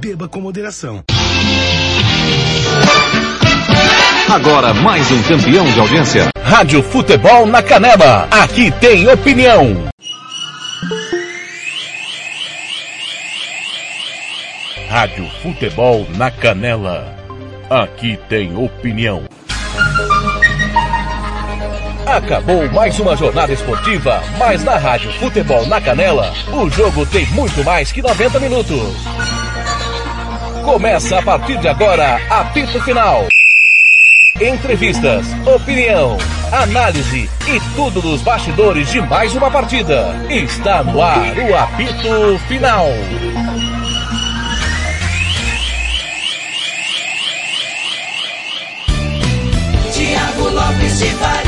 beba com moderação. Agora mais um campeão de audiência. Rádio Futebol na Canela. Aqui tem opinião. Rádio Futebol na Canela. Aqui tem opinião. Acabou mais uma jornada esportiva, mas na Rádio Futebol na Canela, o jogo tem muito mais que 90 minutos. Começa a partir de agora, apito final. Entrevistas, opinião, análise e tudo dos bastidores de mais uma partida. Está no ar o apito final. Tiago Lopes de Faria.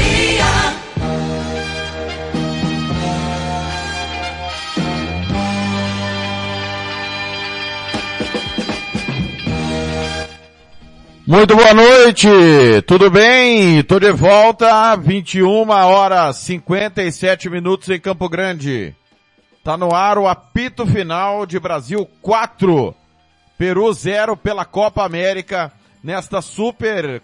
Muito boa noite, tudo bem? Tô de volta, 21 horas 57 minutos em Campo Grande. Tá no ar o apito final de Brasil 4, Peru 0 pela Copa América nesta super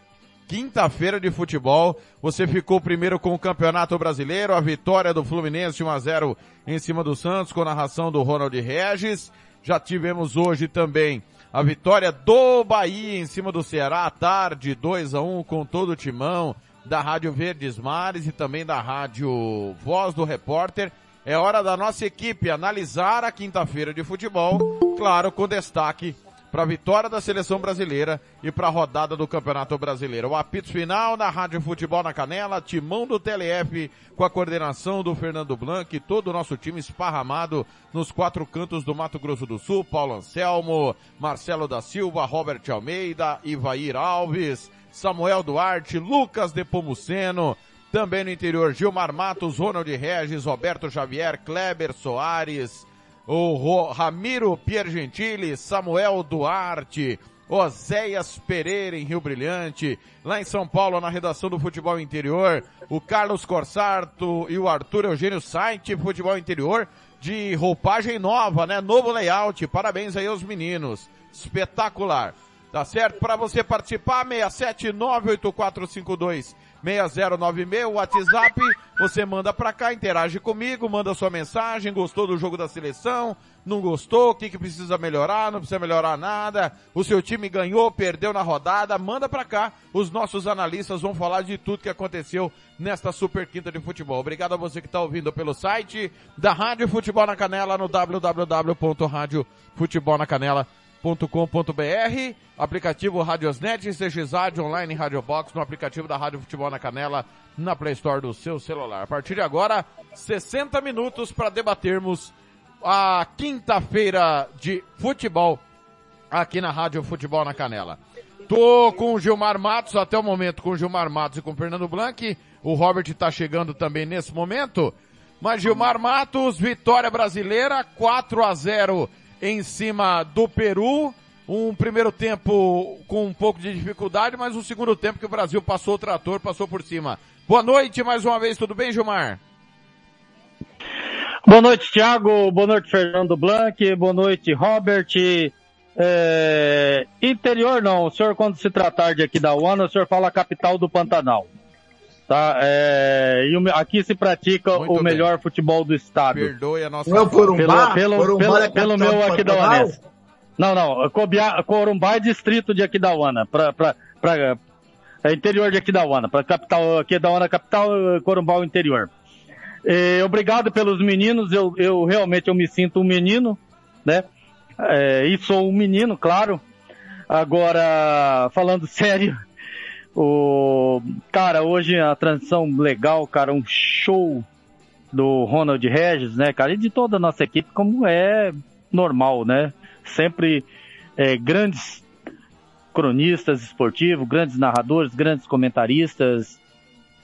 quinta-feira de futebol. Você ficou primeiro com o Campeonato Brasileiro, a vitória do Fluminense 1 a 0 em cima do Santos com narração do Ronald Regis. Já tivemos hoje também a vitória do Bahia em cima do Ceará à tarde, 2 a 1 com todo o timão da Rádio Verdes Mares e também da Rádio Voz do Repórter. É hora da nossa equipe analisar a quinta-feira de futebol, claro, com destaque para a vitória da seleção brasileira e para a rodada do Campeonato Brasileiro. O apito final na Rádio Futebol na Canela, timão do TLF com a coordenação do Fernando Blanc e todo o nosso time esparramado nos quatro cantos do Mato Grosso do Sul, Paulo Anselmo, Marcelo da Silva, Robert Almeida, Ivair Alves, Samuel Duarte, Lucas Depomuceno, também no interior Gilmar Matos, Ronald Regis, Roberto Xavier, Kleber Soares, o Ro Ramiro Piergentili, Samuel Duarte, Oséias Pereira em Rio Brilhante, lá em São Paulo na redação do Futebol Interior, o Carlos Corsarto e o Arthur Eugênio Saint, Futebol Interior, de roupagem nova, né? Novo layout, parabéns aí aos meninos, espetacular. Tá certo? Para você participar, 6798452 6096, o WhatsApp, você manda pra cá, interage comigo, manda sua mensagem, gostou do jogo da seleção, não gostou, o que que precisa melhorar, não precisa melhorar nada, o seu time ganhou, perdeu na rodada, manda pra cá, os nossos analistas vão falar de tudo que aconteceu nesta super quinta de futebol. Obrigado a você que está ouvindo pelo site da Rádio Futebol na Canela no www.radiofutebolnacanela.com com.br aplicativo Radiosnet, CXAD, online Radio Box, no aplicativo da Rádio Futebol na Canela, na Play Store do seu celular. A partir de agora, 60 minutos para debatermos a quinta-feira de futebol aqui na Rádio Futebol na Canela. Tô com o Gilmar Matos, até o momento com o Gilmar Matos e com o Fernando Blanc. O Robert está chegando também nesse momento. Mas Gilmar Matos, vitória brasileira, 4 a 0 em cima do Peru. Um primeiro tempo com um pouco de dificuldade, mas um segundo tempo que o Brasil passou o trator, passou por cima. Boa noite mais uma vez, tudo bem, Gilmar? Boa noite, Thiago. Boa noite, Fernando Blanc. Boa noite, Robert. É... Interior não, o senhor quando se tratar de aqui da UANA, o senhor fala capital do Pantanal. Tá? É... E aqui se pratica Muito o bem. melhor futebol do estado. Perdoe a nossa pelo, Corumbá, pelo, Corumbá pelo, é pelo meu Aquidauanense. Não, não, Corumbá é distrito de Aquidauana, pra, pra, pra, é interior de Aquidauana, para capital, Aquidauana capital, Corumbá o interior. É, obrigado pelos meninos, eu, eu realmente eu me sinto um menino, né? É, e sou um menino, claro. Agora, falando sério, o cara, hoje a transição legal, cara, um show do Ronald Regis, né, cara, e de toda a nossa equipe, como é normal, né? Sempre é, grandes cronistas esportivos, grandes narradores, grandes comentaristas,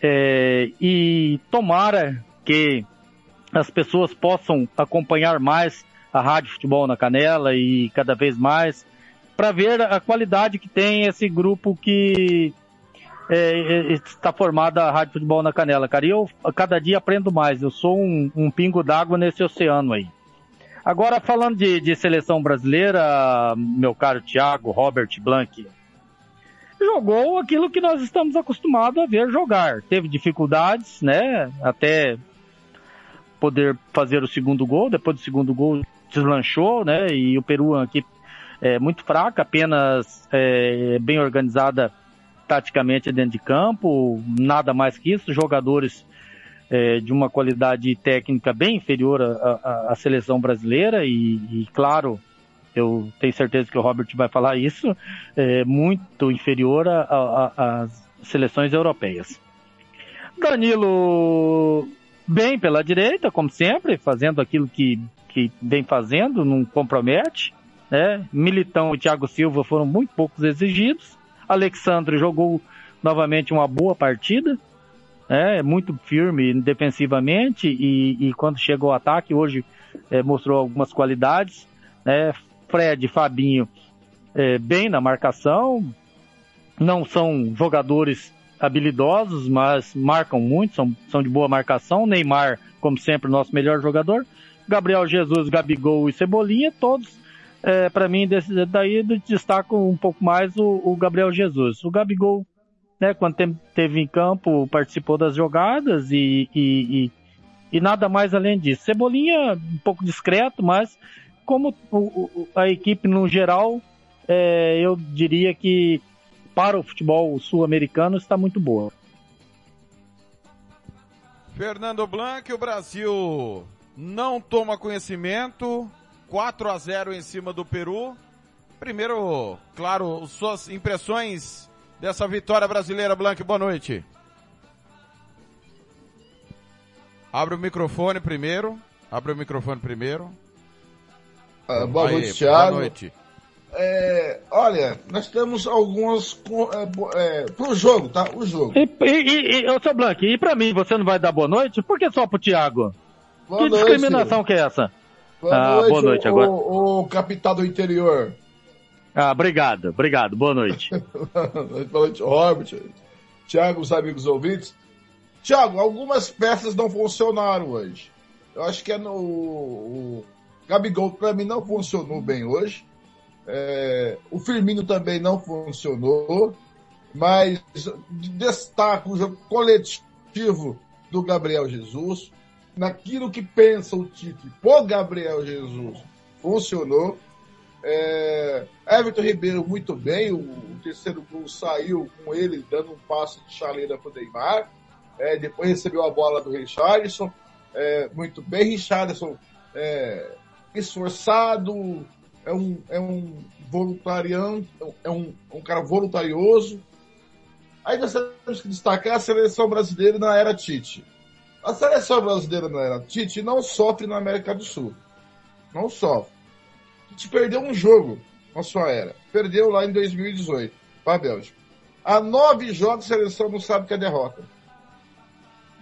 é, e tomara que as pessoas possam acompanhar mais a Rádio Futebol na Canela e cada vez mais para ver a qualidade que tem esse grupo que é, está formada a Rádio Futebol na Canela, cara. E eu cada dia aprendo mais. Eu sou um, um pingo d'água nesse oceano aí. Agora, falando de, de seleção brasileira, meu caro Thiago Robert Blanc, jogou aquilo que nós estamos acostumados a ver jogar. Teve dificuldades, né? Até poder fazer o segundo gol. Depois do segundo gol, deslanchou, né? E o Peru aqui é muito fraca, apenas é, bem organizada taticamente dentro de campo, nada mais que isso. Jogadores é, de uma qualidade técnica bem inferior à, seleção brasileira e, e, claro, eu tenho certeza que o Robert vai falar isso, é, muito inferior às seleções europeias. Danilo bem pela direita, como sempre, fazendo aquilo que, que vem fazendo, não compromete. Né? Militão e Thiago Silva foram muito poucos exigidos. Alexandre jogou novamente uma boa partida, é muito firme defensivamente e, e quando chegou ao ataque hoje é, mostrou algumas qualidades. Né? Fred, Fabinho, é, bem na marcação, não são jogadores habilidosos, mas marcam muito, são, são de boa marcação. Neymar, como sempre, nosso melhor jogador. Gabriel Jesus, Gabigol e Cebolinha, todos, é, para mim, desse, daí destaco um pouco mais o, o Gabriel Jesus. O Gabigol né, quando teve em campo, participou das jogadas e, e, e, e, nada mais além disso. Cebolinha, um pouco discreto, mas como o, a equipe no geral, é, eu diria que para o futebol sul-americano está muito boa. Fernando Blanc, o Brasil não toma conhecimento, 4 a 0 em cima do Peru. Primeiro, claro, suas impressões dessa vitória brasileira, Blank. Boa noite. Abre o microfone primeiro. Abre o microfone primeiro. Ah, boa Aí, noite, Thiago. Boa noite. É, olha, nós temos algumas é, é, pro jogo, tá? O jogo. E, e, e seu Blank, e pra mim você não vai dar boa noite? Por que só pro Thiago? Boa que noite, discriminação que é essa? Boa ah, noite, boa noite o, agora. O, o capital do interior. Ah, obrigado, obrigado. Boa noite. Boa noite, Robert. Tiago, os amigos ouvintes. Tiago, algumas peças não funcionaram hoje. Eu acho que é no. O Gabigol, para mim, não funcionou bem hoje. É, o Firmino também não funcionou. Mas destaco o jogo coletivo do Gabriel Jesus. Naquilo que pensa o Tite por Gabriel Jesus, funcionou. É, Everton Ribeiro muito bem, o, o, terceiro gol saiu com ele dando um passo de chaleira para o Neymar. É, depois recebeu a bola do Richardson, é, muito bem. Richardson é, esforçado, é um, é um voluntariano, é um, um cara voluntarioso. Aí nós temos que destacar a seleção brasileira na era Tite. A seleção brasileira na era Tite não sofre na América do Sul. Não sofre gente perdeu um jogo na sua era. Perdeu lá em 2018 para a Bélgica. Há nove jogos a seleção não sabe que é derrota.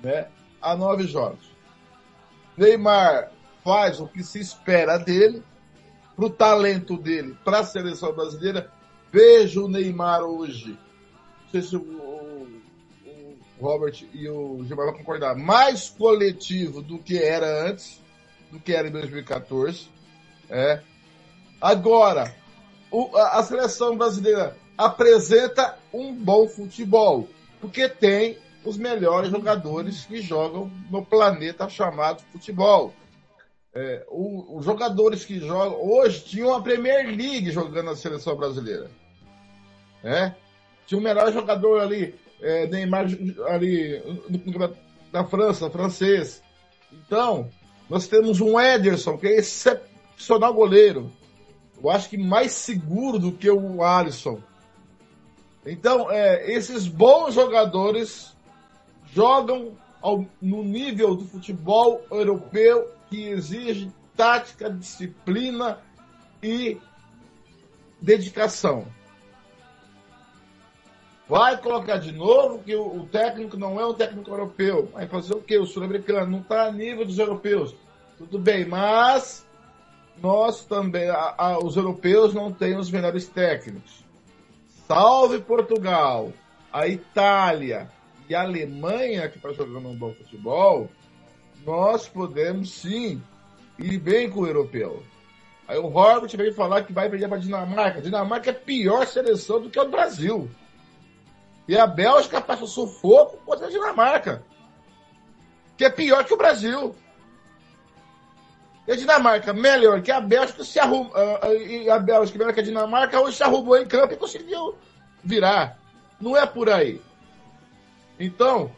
Né? Há nove jogos. Neymar faz o que se espera dele, para o talento dele, para a seleção brasileira. Vejo o Neymar hoje. Não sei se o Robert e o Gilmar vão concordar. Mais coletivo do que era antes, do que era em 2014. É, Agora, o, a, a seleção brasileira apresenta um bom futebol, porque tem os melhores jogadores que jogam no planeta chamado futebol. É, os jogadores que jogam hoje tinham a Premier League jogando na seleção brasileira. É? Tinha o melhor jogador ali, é, Neymar ali da França, francês. Então, nós temos um Ederson, que é excepcional goleiro eu acho que mais seguro do que o Alisson. Então, é, esses bons jogadores jogam ao, no nível do futebol europeu que exige tática, disciplina e dedicação. Vai colocar de novo que o, o técnico não é um técnico europeu. Vai fazer o quê? O sul-americano não está a nível dos europeus. Tudo bem, mas nós também, a, a, os europeus não têm os melhores técnicos. Salve Portugal, a Itália e a Alemanha, que está jogando um bom futebol, nós podemos sim ir bem com o europeu. Aí o Robert veio falar que vai perder para a Dinamarca. Dinamarca é pior seleção do que o Brasil. E a Bélgica passa sufoco contra a Dinamarca. Que é pior que o Brasil. E a Dinamarca, melhor que a Bélgica, se arruma, uh, e a Bélgica, melhor que a Dinamarca, hoje se arrumou em campo e conseguiu virar. Não é por aí. Então,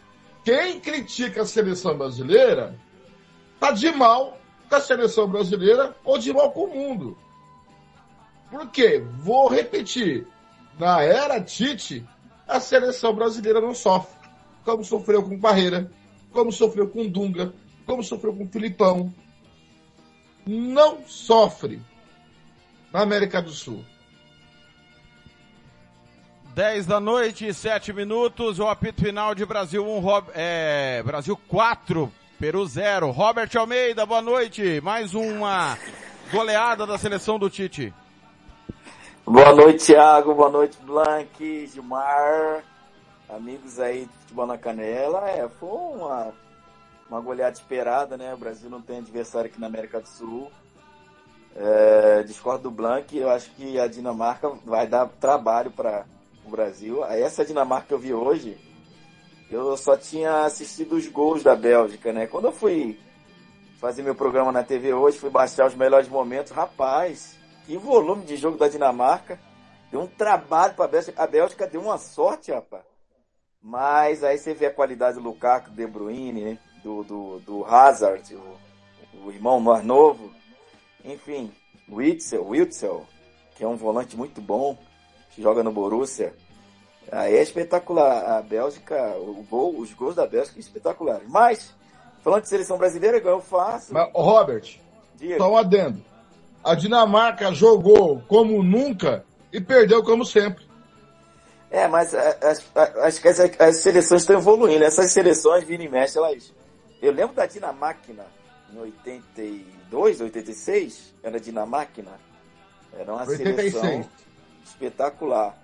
quem critica a seleção brasileira tá de mal com a seleção brasileira ou de mal com o mundo. Por quê? Vou repetir. Na era Tite, a seleção brasileira não sofre. Como sofreu com Barreira, como sofreu com Dunga, como sofreu com Filipão. Não sofre na América do Sul. 10 da noite, 7 minutos, o apito final de Brasil 1, é, Brasil 4, Peru 0. Robert Almeida, boa noite. Mais uma goleada da seleção do Tite. Boa noite, Thiago. Boa noite, Blank, Gilmar, amigos aí de futebol na canela. É, foi uma, uma goleada esperada, né? O Brasil não tem adversário aqui na América do Sul. É, discordo do Blank, eu acho que a Dinamarca vai dar trabalho para o Brasil. Essa Dinamarca que eu vi hoje, eu só tinha assistido os gols da Bélgica, né? Quando eu fui fazer meu programa na TV hoje, fui baixar os melhores momentos, rapaz, que volume de jogo da Dinamarca. Deu um trabalho para a Bélgica. A Bélgica deu uma sorte, rapaz. Mas aí você vê a qualidade do Lukaku, do De Bruyne, né? do, do, do Hazard, o, o irmão mais novo. Enfim, Witzel, Witzel, que é um volante muito bom joga no Borussia. Aí é espetacular. A Bélgica, o gol, os gols da Bélgica são espetaculares. Mas, falando de seleção brasileira, eu faço. Mas, Robert, Diga. só um adendo. A Dinamarca jogou como nunca e perdeu como sempre. É, mas acho que as, as, seleções estão evoluindo. Essas seleções, vira e mexe, elas. Eu lembro da Dinamarca em 82, 86, era Dinamarca. Era uma 86. seleção espetacular.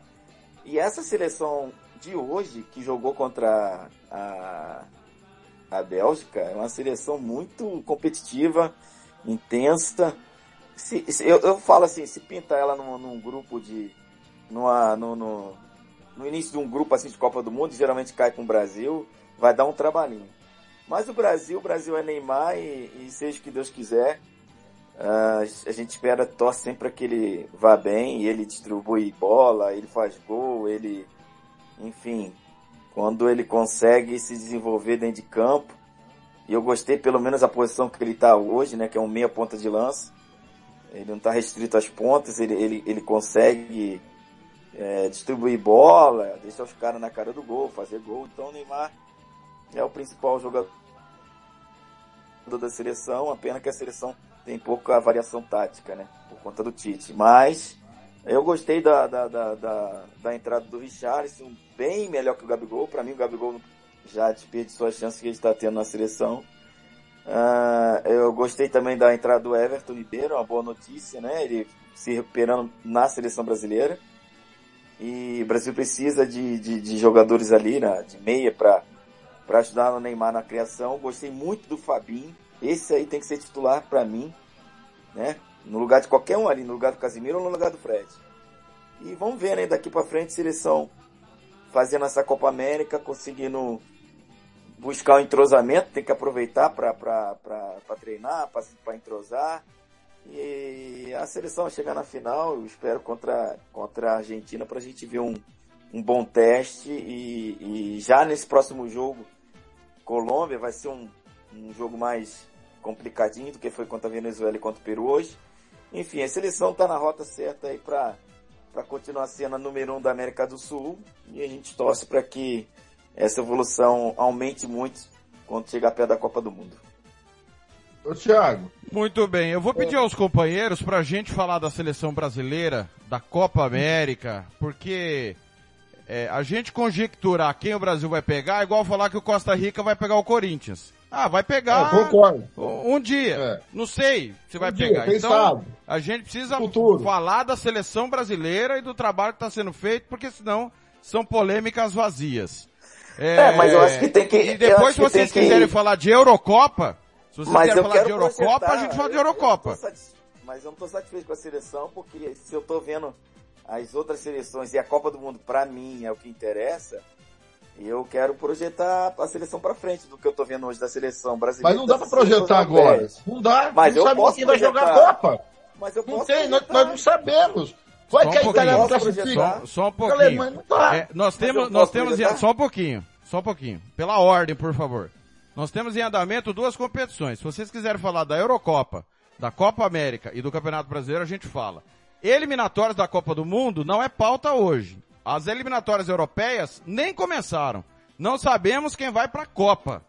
E essa seleção de hoje, que jogou contra a, a Bélgica, é uma seleção muito competitiva, intensa. Se, se eu, eu, falo assim, se pinta ela num, num grupo de. Numa, no, no, no, início de um grupo assim de Copa do Mundo, geralmente cai com o Brasil, vai dar um trabalhinho. Mas o Brasil, o Brasil é Neymar e, e seja o que Deus quiser. Uh, a gente espera, torce sempre que ele vá bem, e ele distribui bola, ele faz gol, ele, enfim, quando ele consegue se desenvolver dentro de campo. E eu gostei pelo menos a posição que ele está hoje, né, que é um meia ponta de lança. Ele não está restrito às pontas, ele, ele, ele consegue é, distribuir bola, deixar os caras na cara do gol, fazer gol. Então o Neymar é o principal jogador da seleção, a pena que a seleção tem pouca variação tática, né? Por conta do Tite. Mas eu gostei da, da, da, da, da entrada do Richarlison, bem melhor que o Gabigol. Para mim, o Gabigol já desperdiçou as chances que ele está tendo na seleção. Uh, eu gostei também da entrada do Everton Ribeiro, uma boa notícia, né? Ele se recuperando na seleção brasileira. E o Brasil precisa de, de, de jogadores ali, né? de meia, para ajudar o Neymar na criação. Gostei muito do Fabinho. Esse aí tem que ser titular para mim, né? No lugar de qualquer um ali, no lugar do Casimiro ou no lugar do Fred. E vamos ver, né, daqui para frente, seleção fazendo essa Copa América, conseguindo buscar o um entrosamento, tem que aproveitar para treinar, para entrosar. E a seleção chegar na final, eu espero, contra, contra a Argentina, para a gente ver um, um bom teste. E, e já nesse próximo jogo, Colômbia vai ser um, um jogo mais complicadinho do que foi contra a Venezuela e contra o Peru hoje. Enfim, a seleção está na rota certa aí para continuar sendo a número um da América do Sul e a gente torce para que essa evolução aumente muito quando chegar perto da Copa do Mundo. Ô Thiago. Muito bem, eu vou pedir aos companheiros para a gente falar da seleção brasileira, da Copa América, porque é, a gente conjecturar quem o Brasil vai pegar é igual falar que o Costa Rica vai pegar o Corinthians. Ah, vai pegar. Eu concordo. Um dia. É. Não sei se vai um pegar. Dia, então, sabe? a gente precisa Futuro. falar da seleção brasileira e do trabalho que está sendo feito, porque senão são polêmicas vazias. É, é, mas eu acho que tem que. E depois, se vocês quiserem que... falar de Eurocopa, Se você quer falar de Eurocopa, a gente fala de Eurocopa. Mas eu não tô satisfeito com a seleção, porque se eu tô vendo as outras seleções e a Copa do Mundo, para mim, é o que interessa, eu quero projetar a seleção para frente do que eu tô vendo hoje da seleção brasileira. Mas não dá para projetar agora. Não dá. Mas não eu posso quem vai jogar a Copa. Mas eu não posso tem, nós, nós, não sabemos. Vai que a Itália não classifica. Só, só um pouquinho. É, nós temos, nós temos só um pouquinho, só um pouquinho. Pela ordem, por favor. Nós temos em andamento duas competições. Se vocês quiserem falar da Eurocopa, da Copa América e do Campeonato Brasileiro, a gente fala. Eliminatórias da Copa do Mundo não é pauta hoje. As eliminatórias europeias nem começaram. Não sabemos quem vai para a Copa.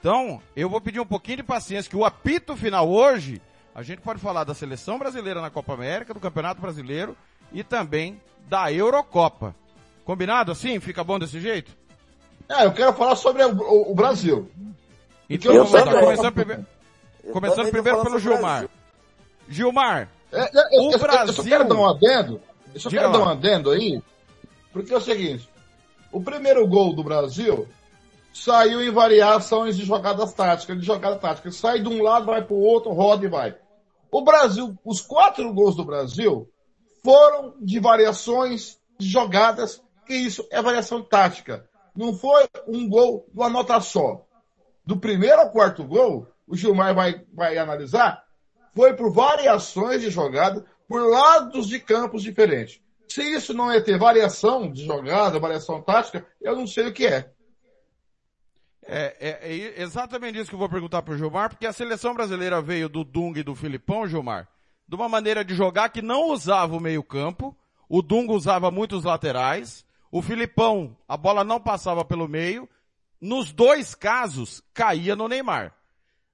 Então, eu vou pedir um pouquinho de paciência, que o apito final hoje, a gente pode falar da seleção brasileira na Copa América, do Campeonato Brasileiro e também da Eurocopa. Combinado assim? Fica bom desse jeito? É, eu quero falar sobre o, o Brasil. Então eu vamos lá, começando, primeiro, começando primeiro pelo Gilmar. Gilmar, é, é, o eu, Brasil... Eu só quero dar um adendo, eu só quero lá. dar um adendo aí, porque é o seguinte, o primeiro gol do Brasil saiu em variações de jogadas táticas, de jogada tática. Sai de um lado, vai para o outro, roda e vai. O Brasil, os quatro gols do Brasil foram de variações de jogadas, que isso é variação tática. Não foi um gol de uma nota só do primeiro ao quarto gol, o Gilmar vai, vai analisar, foi por variações de jogada, por lados de campos diferentes. Se isso não é ter variação de jogada, variação tática, eu não sei o que é. É, é, é exatamente isso que eu vou perguntar para o Gilmar, porque a seleção brasileira veio do Dung e do Filipão, Gilmar, de uma maneira de jogar que não usava o meio campo, o Dung usava muitos laterais, o Filipão, a bola não passava pelo meio, nos dois casos, caía no Neymar.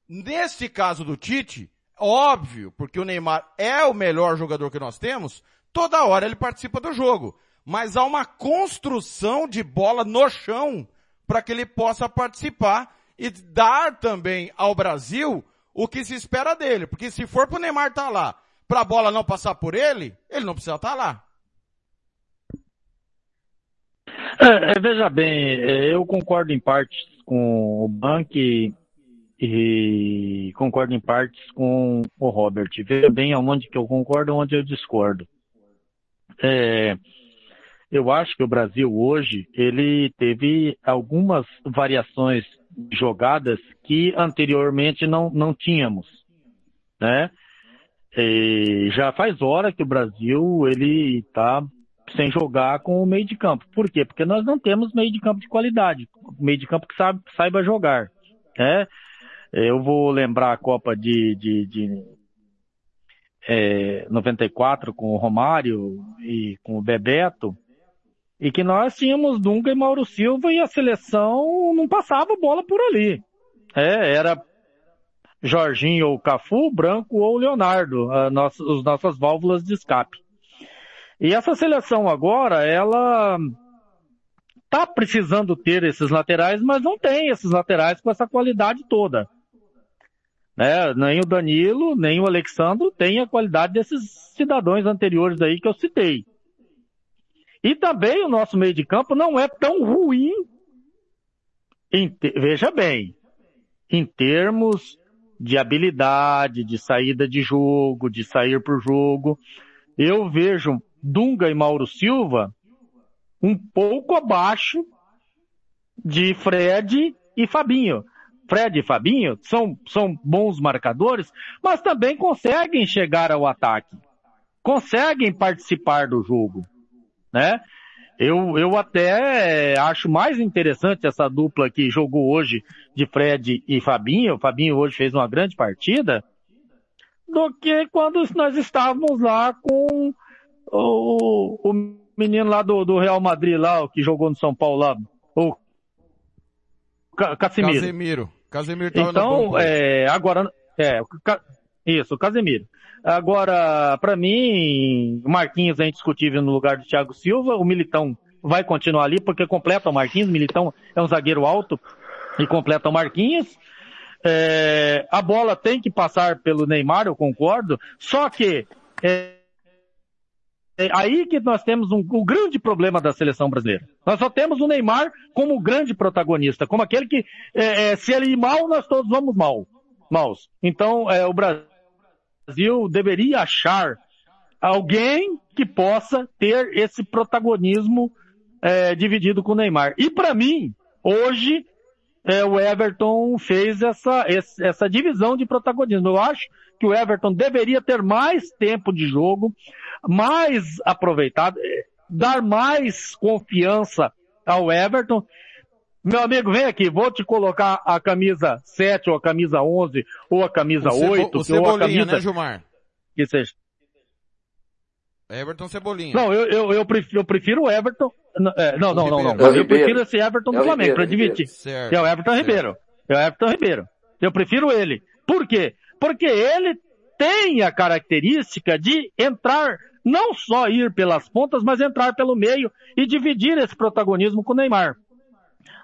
Neste caso do Tite, óbvio, porque o Neymar é o melhor jogador que nós temos, toda hora ele participa do jogo. Mas há uma construção de bola no chão para que ele possa participar e dar também ao Brasil o que se espera dele. Porque se for para o Neymar estar tá lá, para a bola não passar por ele, ele não precisa estar tá lá. É, é, veja bem, é, eu concordo em partes com o Bank e concordo em partes com o Robert. Veja bem aonde que eu concordo e onde eu discordo. É, eu acho que o Brasil hoje, ele teve algumas variações jogadas que anteriormente não, não tínhamos, né? E já faz hora que o Brasil, ele está sem jogar com o meio de campo. Por quê? Porque nós não temos meio de campo de qualidade, meio de campo que sabe, saiba jogar. Né? Eu vou lembrar a Copa de, de, de é, 94 com o Romário e com o Bebeto, e que nós tínhamos Dunga e Mauro Silva e a seleção não passava bola por ali. É, era Jorginho ou Cafu, Branco ou Leonardo, as nossas válvulas de escape. E essa seleção agora, ela tá precisando ter esses laterais, mas não tem esses laterais com essa qualidade toda. Né? Nem o Danilo, nem o Alexandro tem a qualidade desses cidadãos anteriores aí que eu citei. E também o nosso meio de campo não é tão ruim, em, veja bem, em termos de habilidade, de saída de jogo, de sair por jogo. Eu vejo Dunga e Mauro Silva um pouco abaixo de Fred e Fabinho. Fred e Fabinho são, são bons marcadores, mas também conseguem chegar ao ataque. Conseguem participar do jogo, né? Eu, eu até acho mais interessante essa dupla que jogou hoje de Fred e Fabinho. O Fabinho hoje fez uma grande partida, do que quando nós estávamos lá com o, o menino lá do, do Real Madrid lá, o que jogou no São Paulo lá, o Casemiro. Casemiro. Casemiro Então, é, agora, é, isso, o Casemiro. Agora, para mim, o Marquinhos é indiscutível no lugar do Thiago Silva, o Militão vai continuar ali porque completa o Marquinhos, o Militão é um zagueiro alto e completa o Marquinhos. É, a bola tem que passar pelo Neymar, eu concordo, só que é, é aí que nós temos um, um, grande problema da seleção brasileira. Nós só temos o Neymar como grande protagonista, como aquele que, é, é, se ele ir mal, nós todos vamos mal. maus. Então, é, o Brasil deveria achar alguém que possa ter esse protagonismo é, dividido com o Neymar. E para mim, hoje, é, o Everton fez essa, essa divisão de protagonismo. Eu acho que o Everton deveria ter mais tempo de jogo, mais aproveitado, é, dar mais confiança ao Everton. Meu amigo, vem aqui, vou te colocar a camisa 7 ou a camisa 11 ou a camisa o 8 o ou a camisa né, Gilmar? Que seja. Everton Cebolinha. Não, eu, eu, eu, prefiro, eu prefiro o Everton. É, não, não, não, não. não. Eu prefiro esse Everton do Flamengo, para dividir. Certo, é o Everton certo. Ribeiro. É o Everton Ribeiro. Eu prefiro ele. Por quê? Porque ele tem a característica de entrar, não só ir pelas pontas, mas entrar pelo meio e dividir esse protagonismo com o Neymar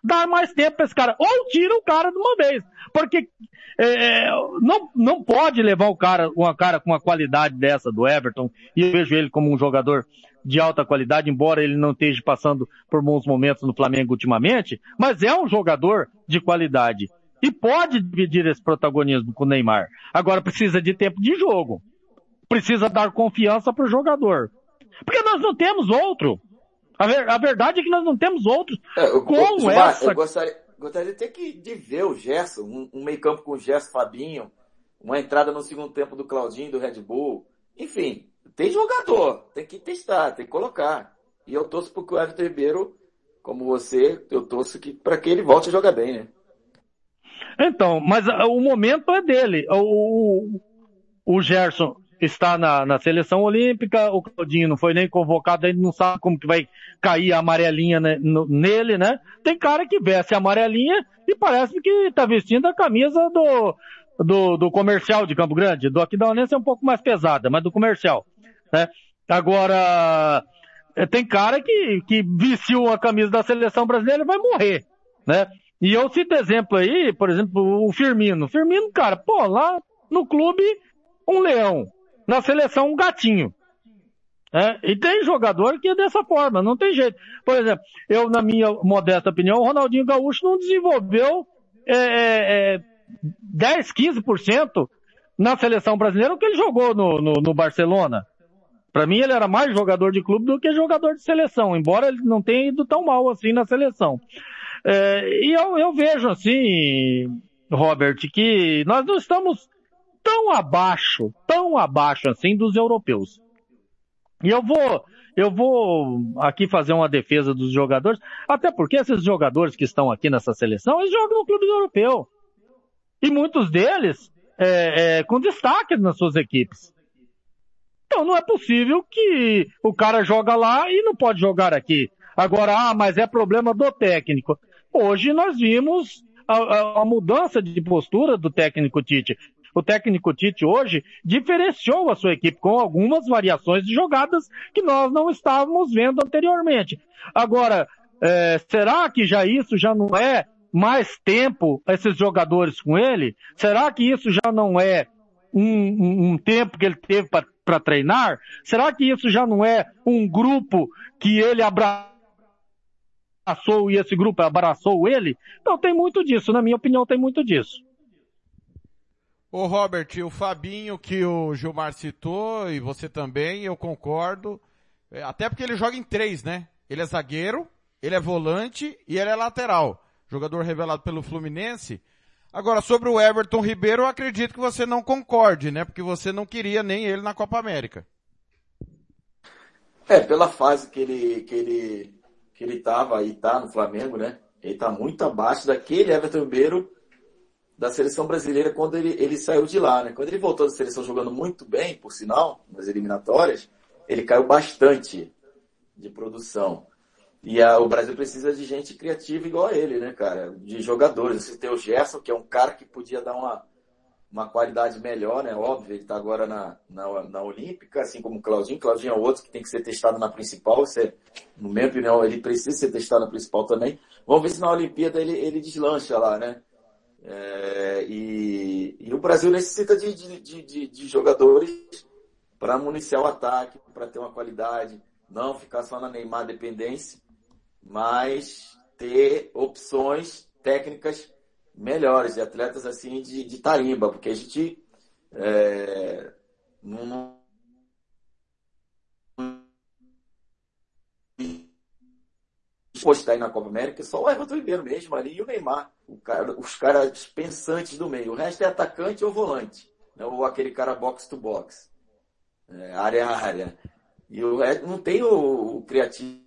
dar mais tempo para esse cara. Ou tira o cara de uma vez. Porque é, não, não pode levar o cara, uma cara com uma qualidade dessa do Everton, e eu vejo ele como um jogador de alta qualidade, embora ele não esteja passando por bons momentos no Flamengo ultimamente, mas é um jogador de qualidade. E pode dividir esse protagonismo com o Neymar. Agora precisa de tempo de jogo. Precisa dar confiança para o jogador. Porque nós não temos outro. A, ver, a, verdade é que nós não temos outros é, eu, com Zumar, essa. Eu gostaria, gostaria de ter que de ver o Gerson, um, um meio campo com o Gerson Fabinho, uma entrada no segundo tempo do Claudinho, do Red Bull. Enfim, tem jogador, tem que testar, tem que colocar. E eu torço porque o Everton Ribeiro, como você, eu torço que, para que ele volte a jogar bem, né? Então, mas uh, o momento é dele. O, o, o Gerson, está na, na seleção olímpica, o Claudinho não foi nem convocado, ele não sabe como que vai cair a amarelinha né, no, nele, né? Tem cara que veste a amarelinha e parece que está vestindo a camisa do, do, do, comercial de Campo Grande. Do aqui da Unense é um pouco mais pesada, mas do comercial, né? Agora, é, tem cara que, que vestiu a camisa da seleção brasileira e vai morrer, né? E eu cito exemplo aí, por exemplo, o Firmino. Firmino, cara, pô, lá no clube, um leão na seleção um gatinho. É, e tem jogador que é dessa forma, não tem jeito. Por exemplo, eu, na minha modesta opinião, o Ronaldinho Gaúcho não desenvolveu é, é, 10, é, 15% na seleção brasileira o que ele jogou no, no, no Barcelona. Para mim, ele era mais jogador de clube do que jogador de seleção, embora ele não tenha ido tão mal assim na seleção. É, e eu, eu vejo assim, Robert, que nós não estamos tão abaixo, tão abaixo assim dos europeus. E eu vou, eu vou aqui fazer uma defesa dos jogadores, até porque esses jogadores que estão aqui nessa seleção, eles jogam no clube europeu. E muitos deles é, é, com destaque nas suas equipes. Então não é possível que o cara joga lá e não pode jogar aqui. Agora, ah, mas é problema do técnico. Hoje nós vimos a, a, a mudança de postura do técnico Tite o técnico Tite hoje diferenciou a sua equipe com algumas variações de jogadas que nós não estávamos vendo anteriormente. Agora, é, será que já isso já não é mais tempo esses jogadores com ele? Será que isso já não é um, um, um tempo que ele teve para treinar? Será que isso já não é um grupo que ele abraçou e esse grupo abraçou ele? Então tem muito disso, na minha opinião tem muito disso. Ô Robert, o Fabinho que o Gilmar citou, e você também, eu concordo. É, até porque ele joga em três, né? Ele é zagueiro, ele é volante e ele é lateral. Jogador revelado pelo Fluminense. Agora, sobre o Everton Ribeiro, eu acredito que você não concorde, né? Porque você não queria nem ele na Copa América. É, pela fase que ele, que ele, que ele tava e tá no Flamengo, né? Ele tá muito abaixo daquele Everton Ribeiro da seleção brasileira quando ele, ele saiu de lá, né? Quando ele voltou da seleção jogando muito bem, por sinal, nas eliminatórias, ele caiu bastante de produção. E a, o Brasil precisa de gente criativa igual a ele, né, cara? De jogadores. Você tem o Gerson, que é um cara que podia dar uma, uma qualidade melhor, né? Óbvio, ele está agora na, na, na, Olímpica, assim como o Claudinho. Claudinho é outro que tem que ser testado na principal. Você, no meu opinião, ele precisa ser testado na principal também. Vamos ver se na Olimpíada ele, ele deslancha lá, né? É, e, e, o Brasil necessita de, de, de, de jogadores para municiar o ataque, para ter uma qualidade, não ficar só na Neymar dependência, mas ter opções técnicas melhores, de atletas assim de, de tarimba, porque a gente é, não, postar aí na Copa América, só o Everton Ribeiro mesmo ali e o Neymar, o cara, os caras pensantes do meio. O resto é atacante ou volante, né? ou aquele cara box to box, é, área a área. E o resto não tem o, o criativo,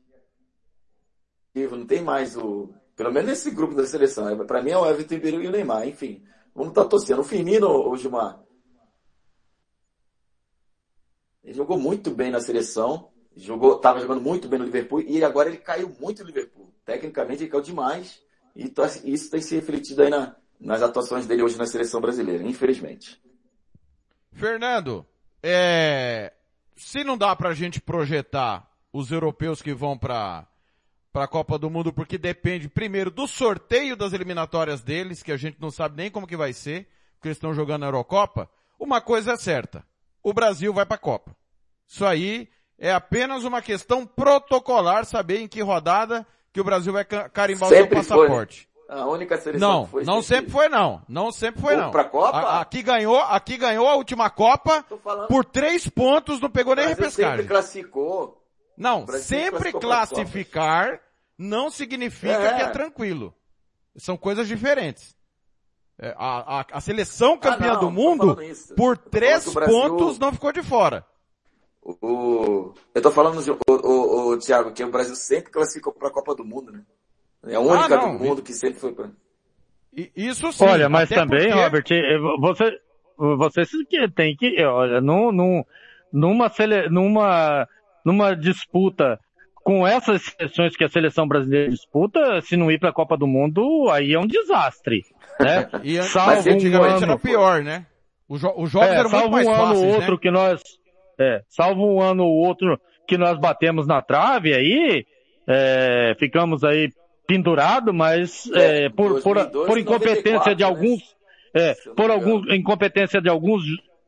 não tem mais o. Pelo menos nesse grupo da seleção. Para mim é o Everton Ribeiro e o Neymar. Enfim, vamos estar tá torcendo. O Firmino, o Gilmar, ele jogou muito bem na seleção, jogou, estava jogando muito bem no Liverpool e agora ele caiu muito no Liverpool. Tecnicamente ele caiu demais e tá, isso tem se refletido aí na, nas atuações dele hoje na seleção brasileira, infelizmente. Fernando, é, se não dá pra gente projetar os europeus que vão para para a Copa do Mundo, porque depende primeiro do sorteio das eliminatórias deles, que a gente não sabe nem como que vai ser, porque eles estão jogando a Eurocopa. Uma coisa é certa, o Brasil vai para a Copa. Isso aí é apenas uma questão protocolar, saber em que rodada que o Brasil vai carimbar sempre o seu passaporte. Foi. A única seleção não, que foi não sempre foi não. Não sempre foi não. Pra Copa? A, aqui ganhou, aqui ganhou a última Copa por três pontos, não pegou nem repescagem. sempre classificou. Não, sempre classificar não significa é. que é tranquilo. São coisas diferentes. É, a, a, a seleção campeã ah, não, do mundo, por três pontos, não ficou de fora. O, eu tô falando, o, o, o, Thiago, que o Brasil sempre classificou para a Copa do Mundo, né? É a única ah, do mundo que sempre foi para. Isso sim. Olha, mas também, porque... Robert, você, você tem que, olha, num, num, numa, numa, numa disputa com essas seleções que a seleção brasileira disputa, se não ir para a Copa do Mundo, aí é um desastre. Né? e salvo um ano, era pior, né? Os, jo os jogos é, eram muito mais um ano ou outro né? que nós, é, salvo um ano ou outro que nós batemos na trave aí, é, ficamos aí pendurados, mas é, é por, 2002, por, por incompetência 94, de alguns, né? é, por algum, incompetência de alguns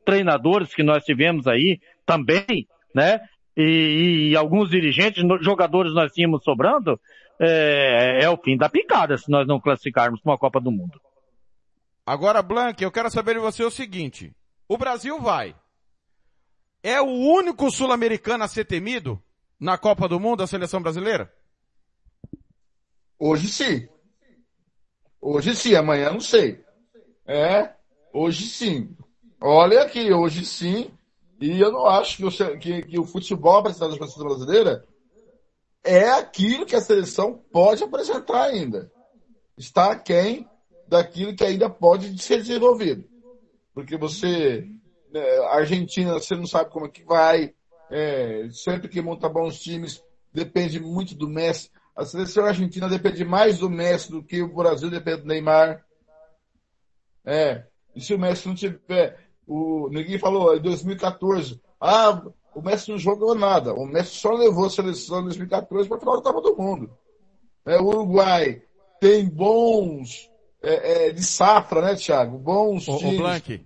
treinadores que nós tivemos aí também, né? E, e alguns dirigentes, jogadores nós tínhamos sobrando, é, é o fim da picada se nós não classificarmos para uma Copa do Mundo. Agora, Blank, eu quero saber de você o seguinte. O Brasil vai, é o único sul-americano a ser temido na Copa do Mundo, a seleção brasileira? Hoje sim. Hoje sim, amanhã não sei. É, hoje sim. Olha aqui, hoje sim. E eu não acho que o, que, que o futebol apresentado pela seleção brasileira é aquilo que a seleção pode apresentar ainda. Está quem daquilo que ainda pode ser desenvolvido. Porque você é, Argentina, você não sabe como é que vai. É, sempre que monta bons times, depende muito do Messi. A seleção argentina depende mais do Messi do que o Brasil depende do Neymar. É. E se o Messi não tiver, o, ninguém falou em 2014, ah, o Messi não jogou nada. O Messi só levou a seleção em 2014 para a final da Copa do Mundo. É, o Uruguai tem bons é, é, de safra, né, Thiago? Bons o, times. O Blank,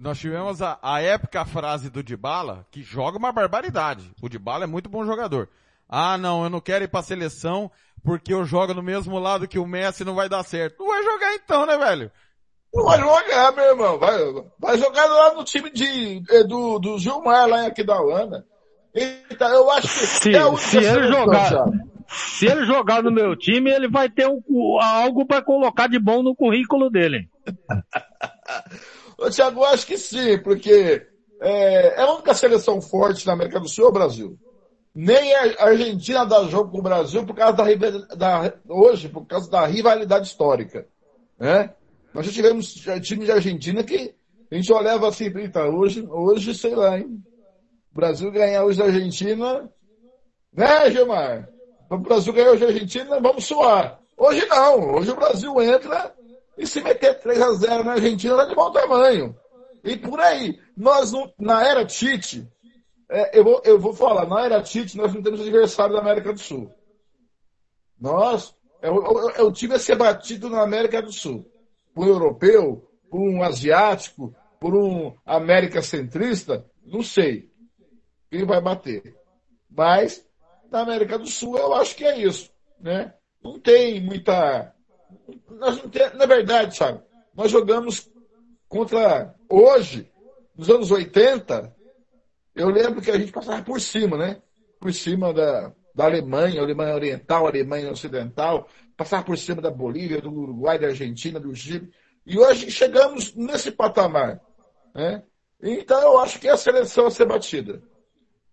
nós tivemos a, a épica frase do Dybala, que joga uma barbaridade. O Dybala é muito bom jogador. Ah, não, eu não quero ir pra seleção porque eu jogo no mesmo lado que o Messi não vai dar certo. Não vai jogar então, né, velho? Não vai jogar, meu irmão. Vai, vai jogar lá no time de, eh, do, do Gilmar, lá em Aquidauana. Então, eu acho que se, é se ele jogar, se ele jogar no meu time, ele vai ter um, algo para colocar de bom no currículo dele. Ô, Thiago, acho que sim, porque é, é a única seleção forte na América do Sul é o Brasil. Nem a Argentina dá jogo com o Brasil por causa da, da hoje, por causa da rivalidade histórica. Né? Nós já tivemos times de Argentina que a gente olhava assim, eita, hoje, hoje, sei lá, hein? O Brasil ganhar hoje da Argentina, né, Gilmar? O Brasil ganhar hoje da Argentina, vamos suar. Hoje não, hoje o Brasil entra e se meter 3 a 0 na Argentina, vai de bom tamanho. E por aí. Nós, não, na era Tite, é, eu, vou, eu vou falar, na era Tite, nós não temos adversário da América do Sul. Nós, é, o, é o time a ser batido na América do Sul. Por um europeu, por um asiático, por um América centrista, não sei quem vai bater. Mas, na América do Sul, eu acho que é isso, né? Não tem muita nós não tem, na verdade, sabe, nós jogamos contra, hoje, nos anos 80, eu lembro que a gente passava por cima, né? Por cima da, da Alemanha, Alemanha Oriental, Alemanha Ocidental, passava por cima da Bolívia, do Uruguai, da Argentina, do Chile. E hoje chegamos nesse patamar. Né? Então eu acho que é a seleção a ser batida.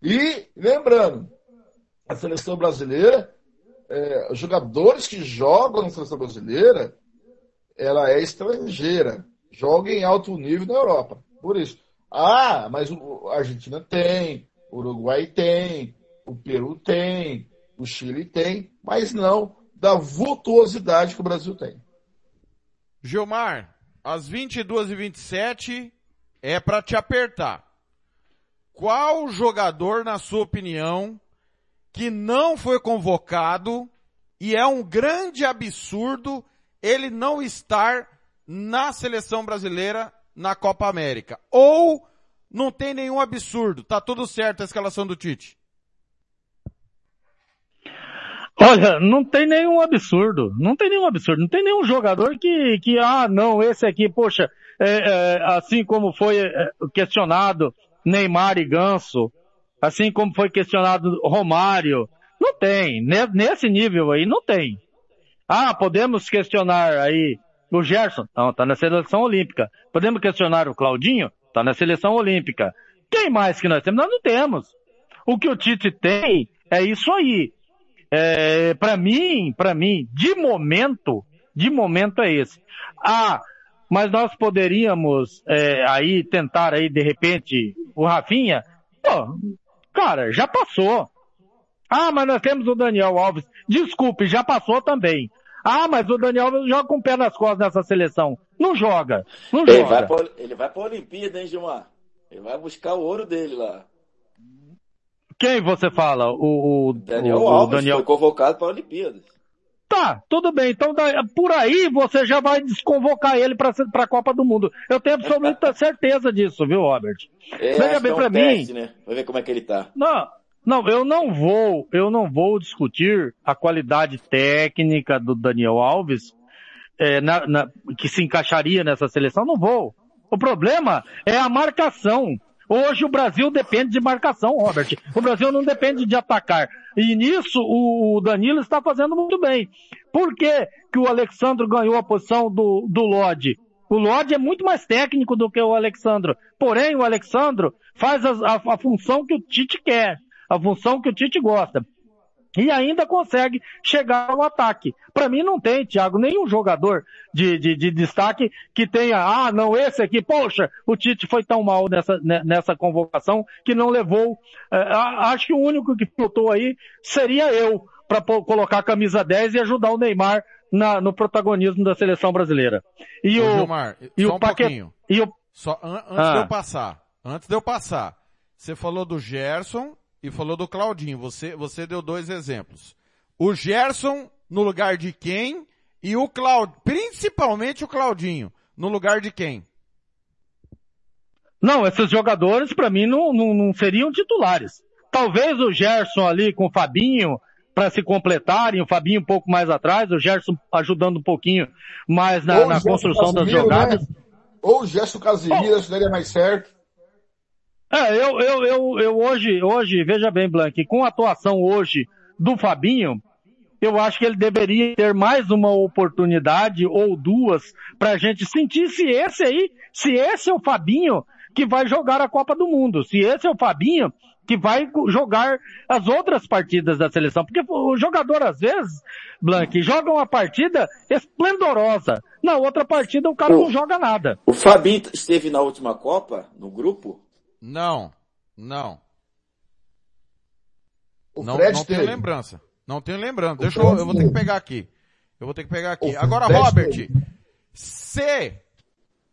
E, lembrando, a seleção brasileira, é, jogadores que jogam na seleção brasileira, ela é estrangeira, joga em alto nível na Europa. Por isso. Ah, mas a Argentina tem, o Uruguai tem, o Peru tem, o Chile tem, mas não da vultuosidade que o Brasil tem. Gilmar, às 22h27 é para te apertar. Qual jogador, na sua opinião, que não foi convocado e é um grande absurdo ele não estar na seleção brasileira na Copa América? Ou não tem nenhum absurdo, tá tudo certo a escalação do Tite? Olha, não tem nenhum absurdo, não tem nenhum absurdo, não tem nenhum jogador que, que ah, não, esse aqui, poxa, é, é, assim como foi é, questionado Neymar e Ganso, assim como foi questionado Romário, não tem, nesse nível aí não tem. Ah, podemos questionar aí o Gerson, não, tá na seleção olímpica. Podemos questionar o Claudinho, tá na seleção olímpica. Quem mais que nós temos? Nós não temos. O que o Tite tem é isso aí. É, para mim, para mim, de momento, de momento é esse. Ah, mas nós poderíamos é, aí tentar aí de repente o Rafinha. Pô, cara, já passou. Ah, mas nós temos o Daniel Alves. Desculpe, já passou também. Ah, mas o Daniel Alves joga com o pé nas costas nessa seleção. Não joga. Não ele joga. Vai pra, ele vai pra Olimpíada, hein, Gilmar? Ele vai buscar o ouro dele lá. Quem você fala? O, o Daniel o, Alves Daniel... foi convocado para a Olimpíada. Tá, tudo bem. Então, por aí você já vai desconvocar ele para a Copa do Mundo. Eu tenho absoluta certeza disso, viu, Robert? É, Veja bem é um para mim. Né? Vai ver como é que ele tá. Não, não, eu não vou, eu não vou discutir a qualidade técnica do Daniel Alves, é, na, na, que se encaixaria nessa seleção. Não vou. O problema é a marcação. Hoje o Brasil depende de marcação, Robert. O Brasil não depende de atacar. E nisso o Danilo está fazendo muito bem. Por que, que o Alexandre ganhou a posição do, do Lodge? O Lodge é muito mais técnico do que o Alexandre. Porém, o Alexandre faz a, a, a função que o Tite quer, a função que o Tite gosta e ainda consegue chegar ao ataque. Para mim não tem, Thiago, nenhum jogador de, de, de, destaque que tenha, ah, não, esse aqui, poxa, o Tite foi tão mal nessa, né, nessa convocação que não levou. É, acho que o único que faltou aí seria eu para colocar a camisa 10 e ajudar o Neymar na, no protagonismo da seleção brasileira. E Ô, o, Gilmar, e o um Paquet, e o, Só an antes Ah. de eu passar, antes de eu passar, você falou do Gerson e falou do Claudinho. Você, você deu dois exemplos. O Gerson no lugar de quem e o Claud, principalmente o Claudinho, no lugar de quem? Não, esses jogadores para mim não, não, não seriam titulares. Talvez o Gerson ali com o Fabinho para se completarem, o Fabinho um pouco mais atrás, o Gerson ajudando um pouquinho mais na, na Gerson construção das Casimiro, jogadas. né? Ou o Gesso Casimiro, acho que daria mais certo. É, eu, eu, eu, eu hoje, hoje, veja bem, Blank, com a atuação hoje do Fabinho, eu acho que ele deveria ter mais uma oportunidade ou duas para a gente sentir se esse aí, se esse é o Fabinho que vai jogar a Copa do Mundo, se esse é o Fabinho que vai jogar as outras partidas da seleção. Porque o jogador, às vezes, Blank, joga uma partida esplendorosa. Na outra partida o cara O- não joga nada. O Fabinho esteve na última Copa, no grupo? Não, não. O não Fred não tenho teve. lembrança. Não tenho lembrança. O Deixa eu, eu vou ter que pegar aqui. Eu vou ter que pegar aqui. O Agora, Fred Robert, teve. se,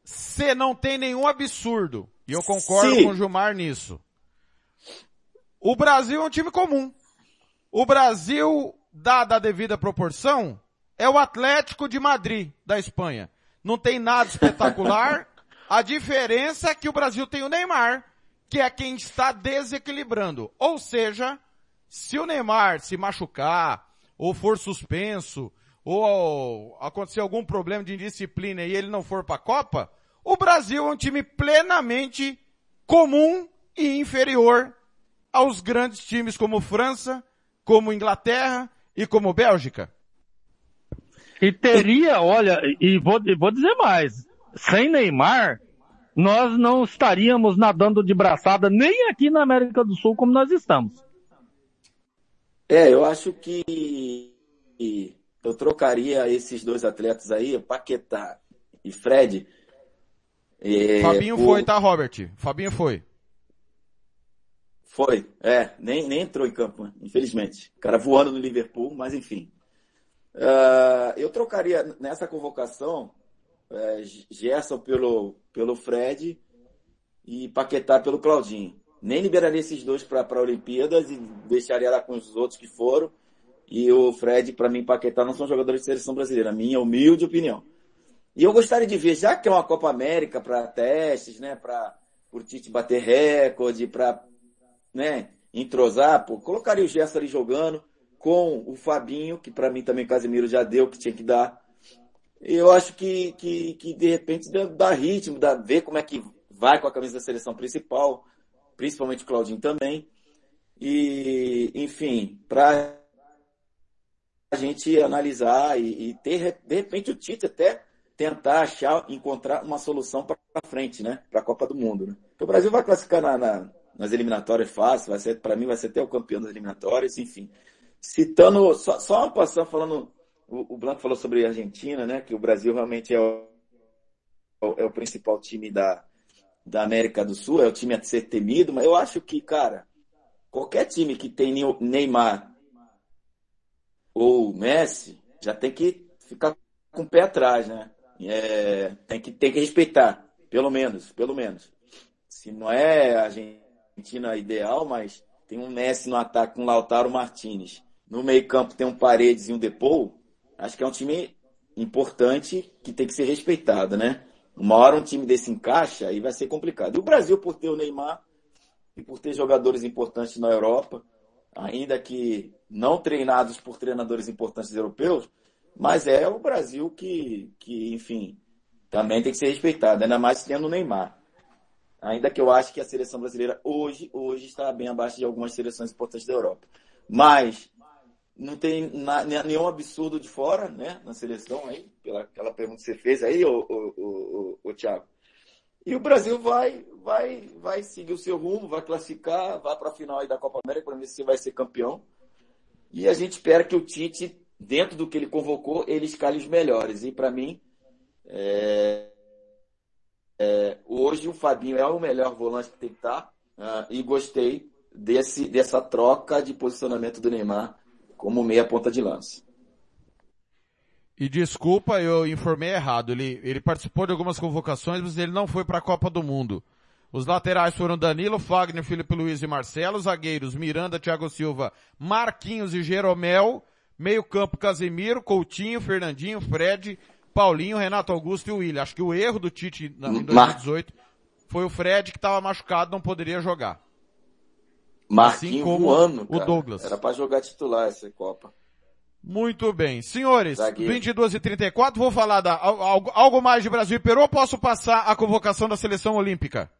se não tem nenhum absurdo, e eu concordo com o Gilmar nisso, o Brasil é um time comum. O Brasil, dada a devida proporção, é o Atlético de Madrid, da Espanha. Não tem nada espetacular. A diferença é que o Brasil tem o Neymar, que é quem está desequilibrando. Ou seja, se o Neymar se machucar, ou for suspenso, ou acontecer algum problema de indisciplina e ele não for para a Copa, o Brasil é um time plenamente comum e inferior aos grandes times como França, como Inglaterra e como Bélgica. E teria, olha, e vou, e vou dizer mais, sem Neymar, nós não estaríamos nadando de braçada nem aqui na América do Sul como nós estamos. É, eu acho que eu trocaria esses dois atletas aí, Paquetá e Fred. É, Fabinho por... foi, tá, Robert? Fabinho foi. Foi, é, nem, nem entrou em campo, infelizmente. O cara voando no Liverpool, mas enfim. Uh, eu trocaria nessa convocação é, Gerson pelo, pelo Fred e Paquetá pelo Claudinho. Nem liberaria esses dois para a Olimpíadas e deixaria lá com os outros que foram. E o Fred, para mim, Paquetá não são jogadores de seleção brasileira, minha humilde opinião. E eu gostaria de ver, já que é uma Copa América para testes, né, para o Tite bater recorde, para né, entrosar, pô, colocaria o Gerson ali jogando com o Fabinho, que para mim também Casemiro já deu, que tinha que dar. Eu acho que, que, que de repente dá ritmo, dá, ver como é que vai com a camisa da seleção principal, principalmente o Claudinho também. E, enfim, para a gente analisar e, e, ter, de repente, o Tite até tentar achar, encontrar uma solução para frente, né? Para a Copa do Mundo. Né? o Brasil vai classificar na, na nas eliminatórias fácil, vai ser, para mim vai ser até o campeão das eliminatórias, enfim. Citando, só, só uma passada falando, o, Blanco falou sobre a Argentina, né, que o Brasil realmente é o, é o principal time da, da América do Sul, é o time a ser temido, mas eu acho que, cara, qualquer time que tem Neymar ou Messi, já tem que ficar com o pé atrás, né? É, tem, que, tem que respeitar, pelo menos, pelo menos. Se não é a Argentina ideal, mas tem um Messi no ataque com Lautaro Martinez. No meio-campo tem um Paredes e um Depou. Acho que é um time importante que tem que ser respeitado, né? Uma hora um time desse encaixa, aí vai ser complicado. E o Brasil, por ter o Neymar e por ter jogadores importantes na Europa, ainda que não treinados por treinadores importantes europeus, mas é o Brasil que, que enfim, também tem que ser respeitado, ainda mais tendo o Neymar. Ainda que eu acho que a seleção brasileira hoje, hoje está bem abaixo de algumas seleções importantes da Europa. Mas não tem na, nenhum absurdo de fora, né, na seleção aí, pela aquela pergunta que você fez aí, o, o, o, o Thiago. E o Brasil vai, vai, vai seguir o seu rumo, vai classificar, vai para a final aí da Copa América para ver se vai ser campeão. E a gente espera que o Tite, dentro do que ele convocou, ele escale os melhores. E para mim, é, é, hoje o Fabinho é o melhor volante que tem que estar uh, e gostei desse, dessa troca de posicionamento do Neymar como meia ponta de lança. E desculpa, eu informei errado. Ele, ele participou de algumas convocações, mas ele não foi para a Copa do Mundo. Os laterais foram Danilo, Fagner, Felipe Luiz e Marcelo. Zagueiros, Miranda, Thiago Silva, Marquinhos e Jeromel. Meio campo, Casemiro, Coutinho, Fernandinho, Fred, Paulinho, Renato Augusto e o William. Acho que o erro do Tite em 2018 foi o Fred que estava machucado, não poderia jogar. Marquinhos assim como voando, o Douglas. Era para jogar titular essa Copa. Muito bem. Senhores, Zagueiro. 22 e 34, vou falar da, algo, algo mais de Brasil e Peru ou posso passar a convocação da seleção olímpica?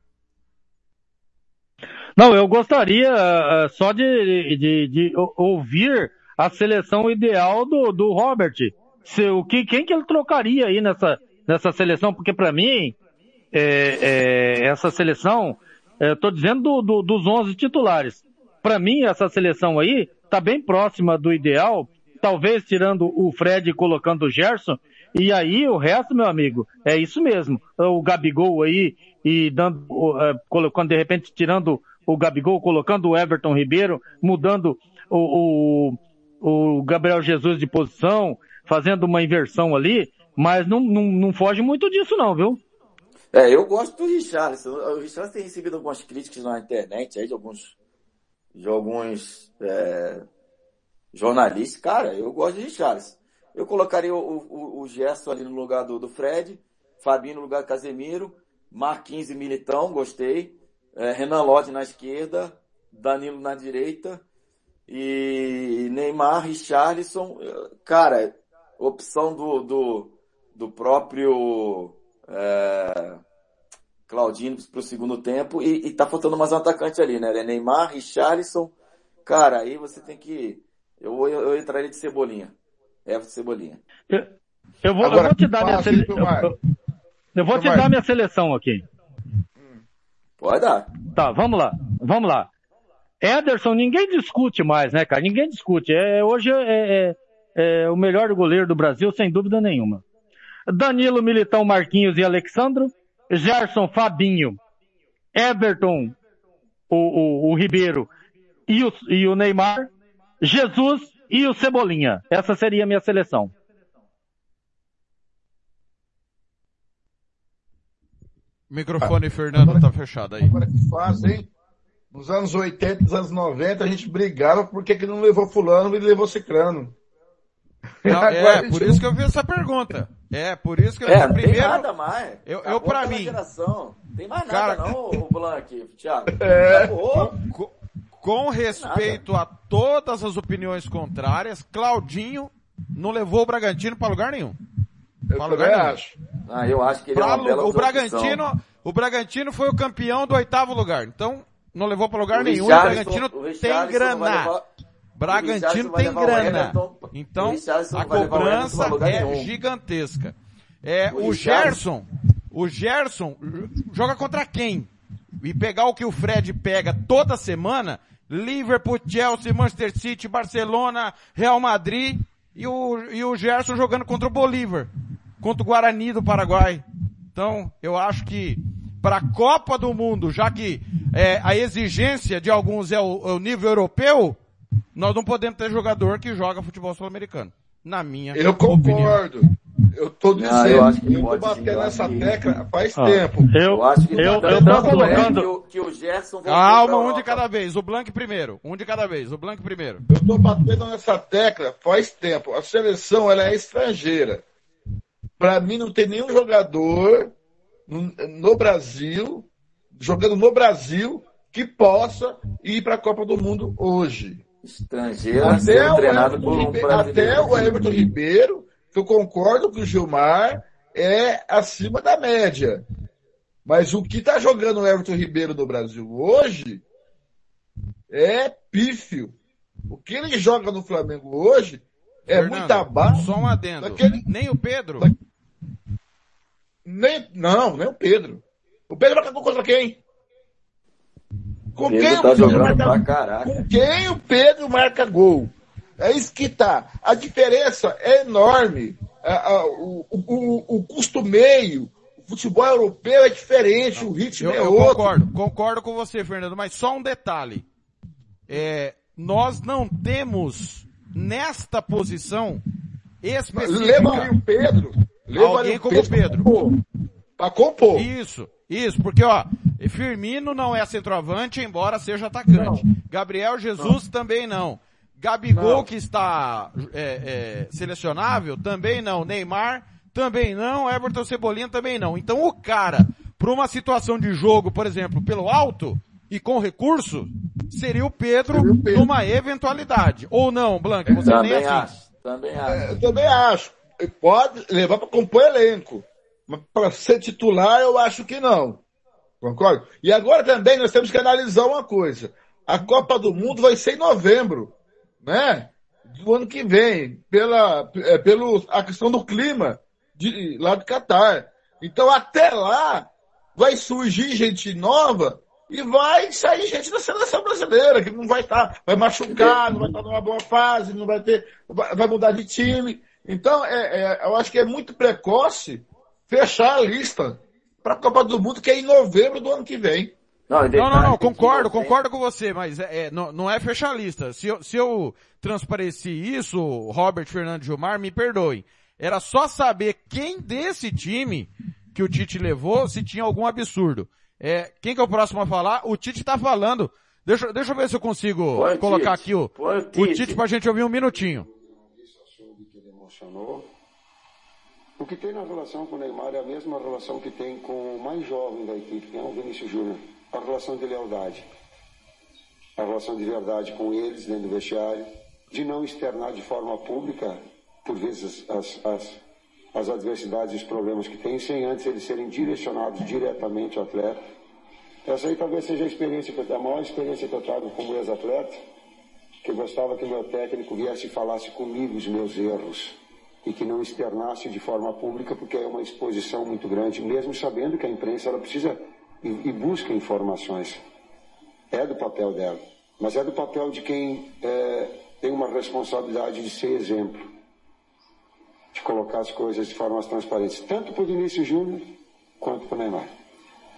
Não, eu gostaria uh, só de, de, de, ouvir a seleção ideal do, do Robert se, o que, quem que ele trocaria aí nessa, nessa seleção? Porque para mim, é, é, essa seleção, é, tô dizendo do, do, dos 11 titulares. Para mim, essa seleção aí tá bem próxima do ideal, talvez tirando o Fred e colocando o Gerson, e aí o resto, meu amigo, é isso mesmo. O Gabigol aí e dando, é, colocando de repente tirando o Gabigol, colocando o Everton Ribeiro, mudando o, o, o Gabriel Jesus de posição, fazendo uma inversão ali, mas não, não, não foge muito disso não, viu? É, eu gosto do Richarlison. O Richarlison tem recebido algumas críticas na internet aí de alguns, de alguns é, jornalistas. Cara, eu gosto de Richarlison. Eu colocaria o, o, o Gerson ali no lugar do, do Fred, Fabinho no lugar do Casemiro, Marquinhos e Militão, gostei. É, Renan Lodge na esquerda, Danilo na direita e Neymar, Richarlison. Cara, opção do, do, do próprio é, Claudinho para o segundo tempo e, e tá faltando mais um atacante ali, né? É Neymar, Richarlison. Cara, aí você tem que. Eu, eu, eu entraria de cebolinha. É de cebolinha. Eu, eu vou, Agora, eu vou te dar minha seleção. Eu, eu, vou te dar minha seleção aqui. Pode dar. Tá, vamos lá. Vamos lá. Ederson, ninguém discute mais, né, cara? Ninguém discute. É, hoje é, é, é o melhor goleiro do Brasil, sem dúvida nenhuma. Danilo, Militão, Marquinhos e Alexandro. Gerson, Fabinho, Everton, o, o, o Ribeiro e o, e o Neymar. Jesus e o Cebolinha. Essa seria a minha seleção. Microfone, Fernando, agora, tá fechado aí. Agora que faz, hein? Nos anos 80, nos anos 90, a gente brigava porque que não levou fulano e levou cicrano. Não, é, por isso que eu fiz essa pergunta. É, por isso que eu é, primeiro. Tem nada mais. Eu, eu pra mim. Geração. Tem mais nada Cara, não, o Blank, Thiago. É. Com, com respeito nada. a todas as opiniões contrárias, Claudinho não levou o Bragantino para lugar nenhum. Eu pra lugar nenhum. acho. Ah, eu acho que ele é pra, é uma o Bragantino, o Bragantino foi o campeão do oitavo lugar. Então, não levou para lugar o nenhum. o Bragantino o tem grana. Bragantino tem grana. Então, a cobrança é gigantesca. É, o, o Gerson, o Gerson joga contra quem? E pegar o que o Fred pega toda semana, Liverpool, Chelsea, Manchester City, Barcelona, Real Madrid, e o, e o Gerson jogando contra o Bolívar, contra o Guarani do Paraguai. Então, eu acho que para a Copa do Mundo, já que é, a exigência de alguns é o, é o nível europeu, nós não podemos ter jogador que joga futebol sul-americano. Na minha Eu concordo. Opinião. Eu tô dizendo, não, eu, acho que eu tô batendo nessa tecla faz ah, tempo. Eu, eu acho que eu, tá eu tô colocando que o, que o Gerson Calma, um de cada vez. O Blank primeiro. Um de cada vez. O Blank primeiro. Eu tô batendo nessa tecla faz tempo. A seleção, ela é estrangeira. Para mim não tem nenhum jogador no, no Brasil, jogando no Brasil, que possa ir para a Copa do Mundo hoje estrangeiro até treinado por um brasileiro. Até o Everton Ribeiro, que eu concordo que o Gilmar é acima da média. Mas o que está jogando o Everton Ribeiro no Brasil hoje é pífio. O que ele joga no Flamengo hoje é Fernando, muito abaixo. Só um adendo. Daquele... Nem o Pedro? Nem, não, nem o Pedro. O Pedro vai contra quem? Com quem, tá o marca, com quem o Pedro marca gol? É isso que tá. A diferença é enorme. o, o, o, custo meio, o futebol europeu é diferente, o ritmo eu, é eu outro. Concordo, concordo com você, Fernando, mas só um detalhe. É, nós não temos nesta posição específica. Leva ali o Pedro. Leva alguém como o Pedro. Pedro. Pra compor. Isso, isso, porque ó, Firmino não é centroavante, embora seja atacante. Não. Gabriel Jesus não. também não. Gabigol, não. que está é, é, selecionável, também não. Neymar, também não. Everton Cebolinha, também não. Então o cara, para uma situação de jogo, por exemplo, pelo alto e com recurso, seria o Pedro, seria o Pedro. numa eventualidade. Ou não, Blanca? Você também nem assim. acho. Também acho. É, também acho. Pode levar para compor elenco. Para ser titular, eu acho que não. Concordo? E agora também nós temos que analisar uma coisa. A Copa do Mundo vai ser em novembro, né? Do ano que vem, pela, é, pelo, a questão do clima de, lá do Catar. Então até lá vai surgir gente nova e vai sair gente da seleção brasileira, que não vai estar, tá, vai machucar, não vai estar tá numa boa fase, não vai ter, vai mudar de time. Então, é, é, eu acho que é muito precoce fechar a lista para a Copa do Mundo, que é em novembro do ano que vem. Não, não, não, não, concordo, concordo com você, mas é, é, não, não é fechar a lista. Se eu, se eu transpareci isso, Robert Fernando Gilmar, me perdoe. Era só saber quem desse time que o Tite levou, se tinha algum absurdo. É, quem que é o próximo a falar? O Tite tá falando. Deixa, deixa eu ver se eu consigo Põe colocar Tite. aqui o, o Tite. Tite pra gente ouvir um minutinho. O que tem na relação com o Neymar é a mesma relação que tem com o mais jovem da equipe, que é o Vinícius Júnior. A relação de lealdade. A relação de verdade com eles dentro do vestiário. De não externar de forma pública por vezes, as, as, as adversidades e os problemas que tem, sem antes eles serem direcionados diretamente ao atleta. Essa aí talvez seja a experiência, a maior experiência que eu trago como ex-atleta, que eu gostava que meu técnico viesse e falasse comigo os meus erros e que não externasse de forma pública, porque é uma exposição muito grande, mesmo sabendo que a imprensa ela precisa e, e busca informações. É do papel dela, mas é do papel de quem é, tem uma responsabilidade de ser exemplo, de colocar as coisas de formas transparentes, tanto para o Vinícius Júnior quanto para o Neymar.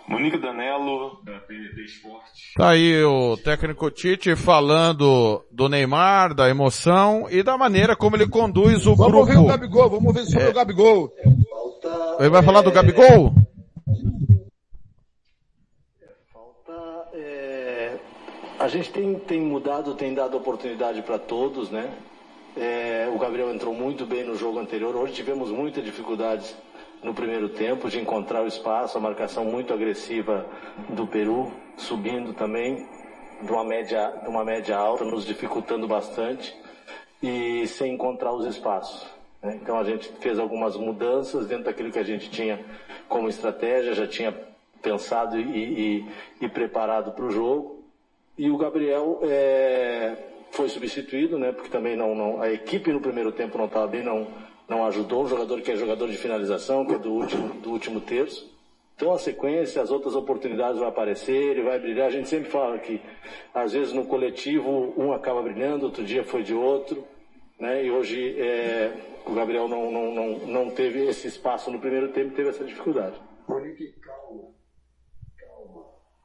Monique Danello, da PNT Esporte. Tá aí o técnico Tite falando do Neymar, da emoção e da maneira como ele conduz o vamos grupo. Vamos ver o Gabigol, vamos ver sobre é. o Gabigol. Ele vai falar do Gabigol? Falta, é... A gente tem, tem mudado, tem dado oportunidade para todos, né? É... O Gabriel entrou muito bem no jogo anterior, hoje tivemos muitas dificuldades no primeiro tempo, de encontrar o espaço, a marcação muito agressiva do Peru, subindo também de uma média, de uma média alta, nos dificultando bastante e sem encontrar os espaços. Né? Então a gente fez algumas mudanças dentro daquilo que a gente tinha como estratégia, já tinha pensado e, e, e preparado para o jogo. E o Gabriel é, foi substituído, né? Porque também não, não, a equipe no primeiro tempo não estava bem, não, não ajudou, um jogador que é jogador de finalização, que é do último, do último terço. Então a sequência, as outras oportunidades vão aparecer, ele vai brilhar. A gente sempre fala que às vezes no coletivo um acaba brilhando, outro dia foi de outro. Né? E hoje é, o Gabriel não, não, não, não teve esse espaço no primeiro tempo, teve essa dificuldade. Calma. Calma.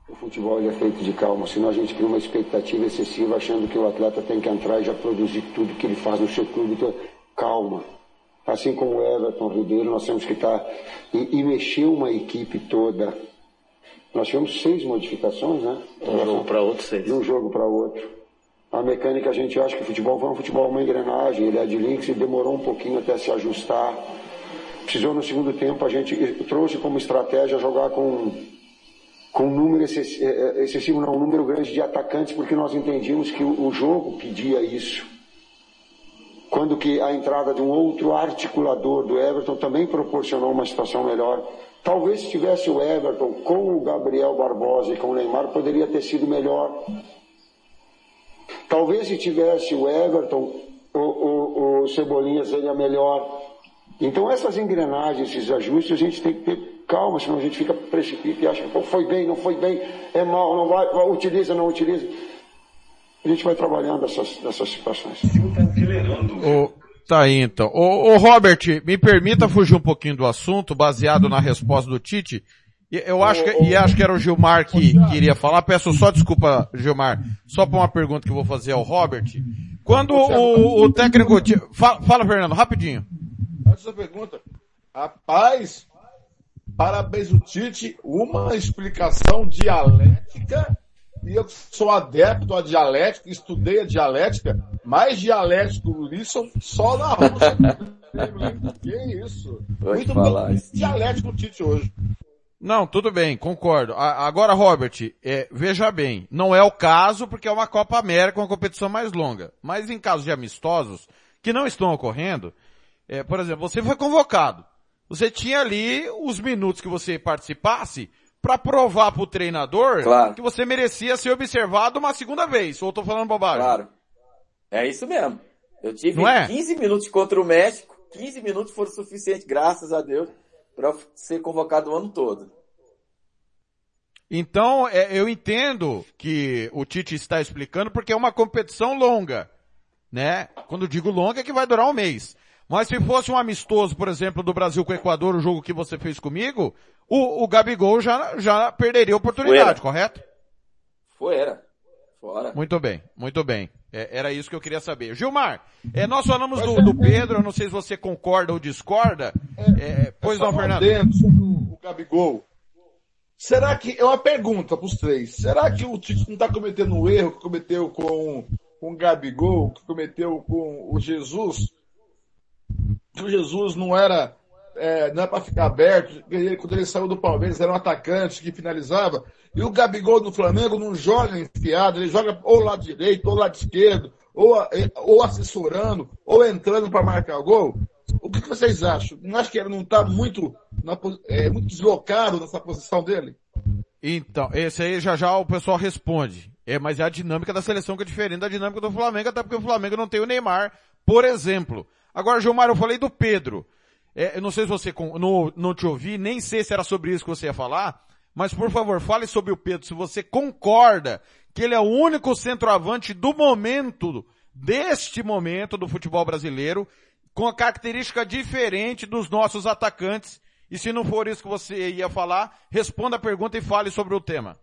O futebol é feito de calma, senão a gente cria uma expectativa excessiva achando que o atleta tem que entrar e já produzir tudo que ele faz no seu clube. Então, calma assim como o Everton Ribeiro, nós temos que estar e, e mexer uma equipe toda. Nós tivemos seis modificações, né? De um jogo para outro, seis. De um jogo para outro. A mecânica, a gente acha que o futebol foi um futebol uma engrenagem, ele é de links e demorou um pouquinho até se ajustar. Precisou no segundo tempo, a gente trouxe como estratégia jogar com, com um número excessivo, é, é, excessivo, não, um número grande de atacantes, porque nós entendíamos que o, o jogo pedia isso quando que a entrada de um outro articulador do Everton também proporcionou uma situação melhor. Talvez se tivesse o Everton com o Gabriel Barbosa e com o Neymar, poderia ter sido melhor. Talvez se tivesse o Everton, o, o, o Cebolinha seria melhor. Então essas engrenagens, esses ajustes, a gente tem que ter calma, senão a gente fica precipita e acha que foi bem, não foi bem, é mal, não vai, utiliza, não utiliza a gente vai trabalhando essas, essas situações. O, tá aí então. O, o Robert, me permita fugir um pouquinho do assunto, baseado na resposta do Tite. Eu acho que, e acho que era o Gilmar que queria falar. Peço só desculpa, Gilmar, só para uma pergunta que eu vou fazer ao Robert. Quando o, o técnico, fala, fala, Fernando, rapidinho. Antes da pergunta, rapaz, parabéns o Tite, uma explicação dialética e eu sou adepto à dialética, estudei a dialética, mais dialético do Lisson só na Rússia. que isso? Pode Muito falar dialético o Tite hoje. Não, tudo bem, concordo. A, agora, Robert, é, veja bem, não é o caso porque é uma Copa América, uma competição mais longa. Mas em casos de amistosos, que não estão ocorrendo, é, por exemplo, você foi convocado. Você tinha ali os minutos que você participasse para provar pro treinador claro. que você merecia ser observado uma segunda vez. Ou tô falando bobagem? Claro. É isso mesmo. Eu tive é? 15 minutos contra o México, 15 minutos foram suficientes, graças a Deus, para ser convocado o ano todo. Então, é, eu entendo que o Tite está explicando porque é uma competição longa, né? Quando digo longa é que vai durar um mês. Mas se fosse um amistoso, por exemplo, do Brasil com o Equador, o jogo que você fez comigo, o, o Gabigol já, já perderia a oportunidade, correto? Foi, era. Fora. Muito bem, muito bem. É, era isso que eu queria saber. Gilmar, é, nós falamos do, do, Pedro, eu não sei se você concorda ou discorda. É, pois não, Fernando. Sobre o, o Gabigol. Será que, é uma pergunta para os três, será que o Tite não está cometendo um erro que cometeu com, com o Gabigol, que cometeu com o Jesus? Que o Jesus não era é, não é para ficar aberto. Ele, quando ele saiu do Palmeiras, era um atacante que finalizava. E o Gabigol do Flamengo não joga enfiado, ele joga ou lado direito, ou lado esquerdo, ou, ou assessorando, ou entrando para marcar gol. O que, vocês acham? Não acha que ele não está muito, é, muito deslocado nessa posição dele? Então, esse aí já já o pessoal responde. É, mas é a dinâmica da seleção que é diferente da dinâmica do Flamengo, até porque o Flamengo não tem o Neymar, por exemplo. Agora, Gilmar, eu falei do Pedro. É, eu não sei se você não, não te ouvi, nem sei se era sobre isso que você ia falar, mas por favor, fale sobre o Pedro, se você concorda que ele é o único centroavante do momento, deste momento do futebol brasileiro, com a característica diferente dos nossos atacantes. E se não for isso que você ia falar, responda a pergunta e fale sobre o tema.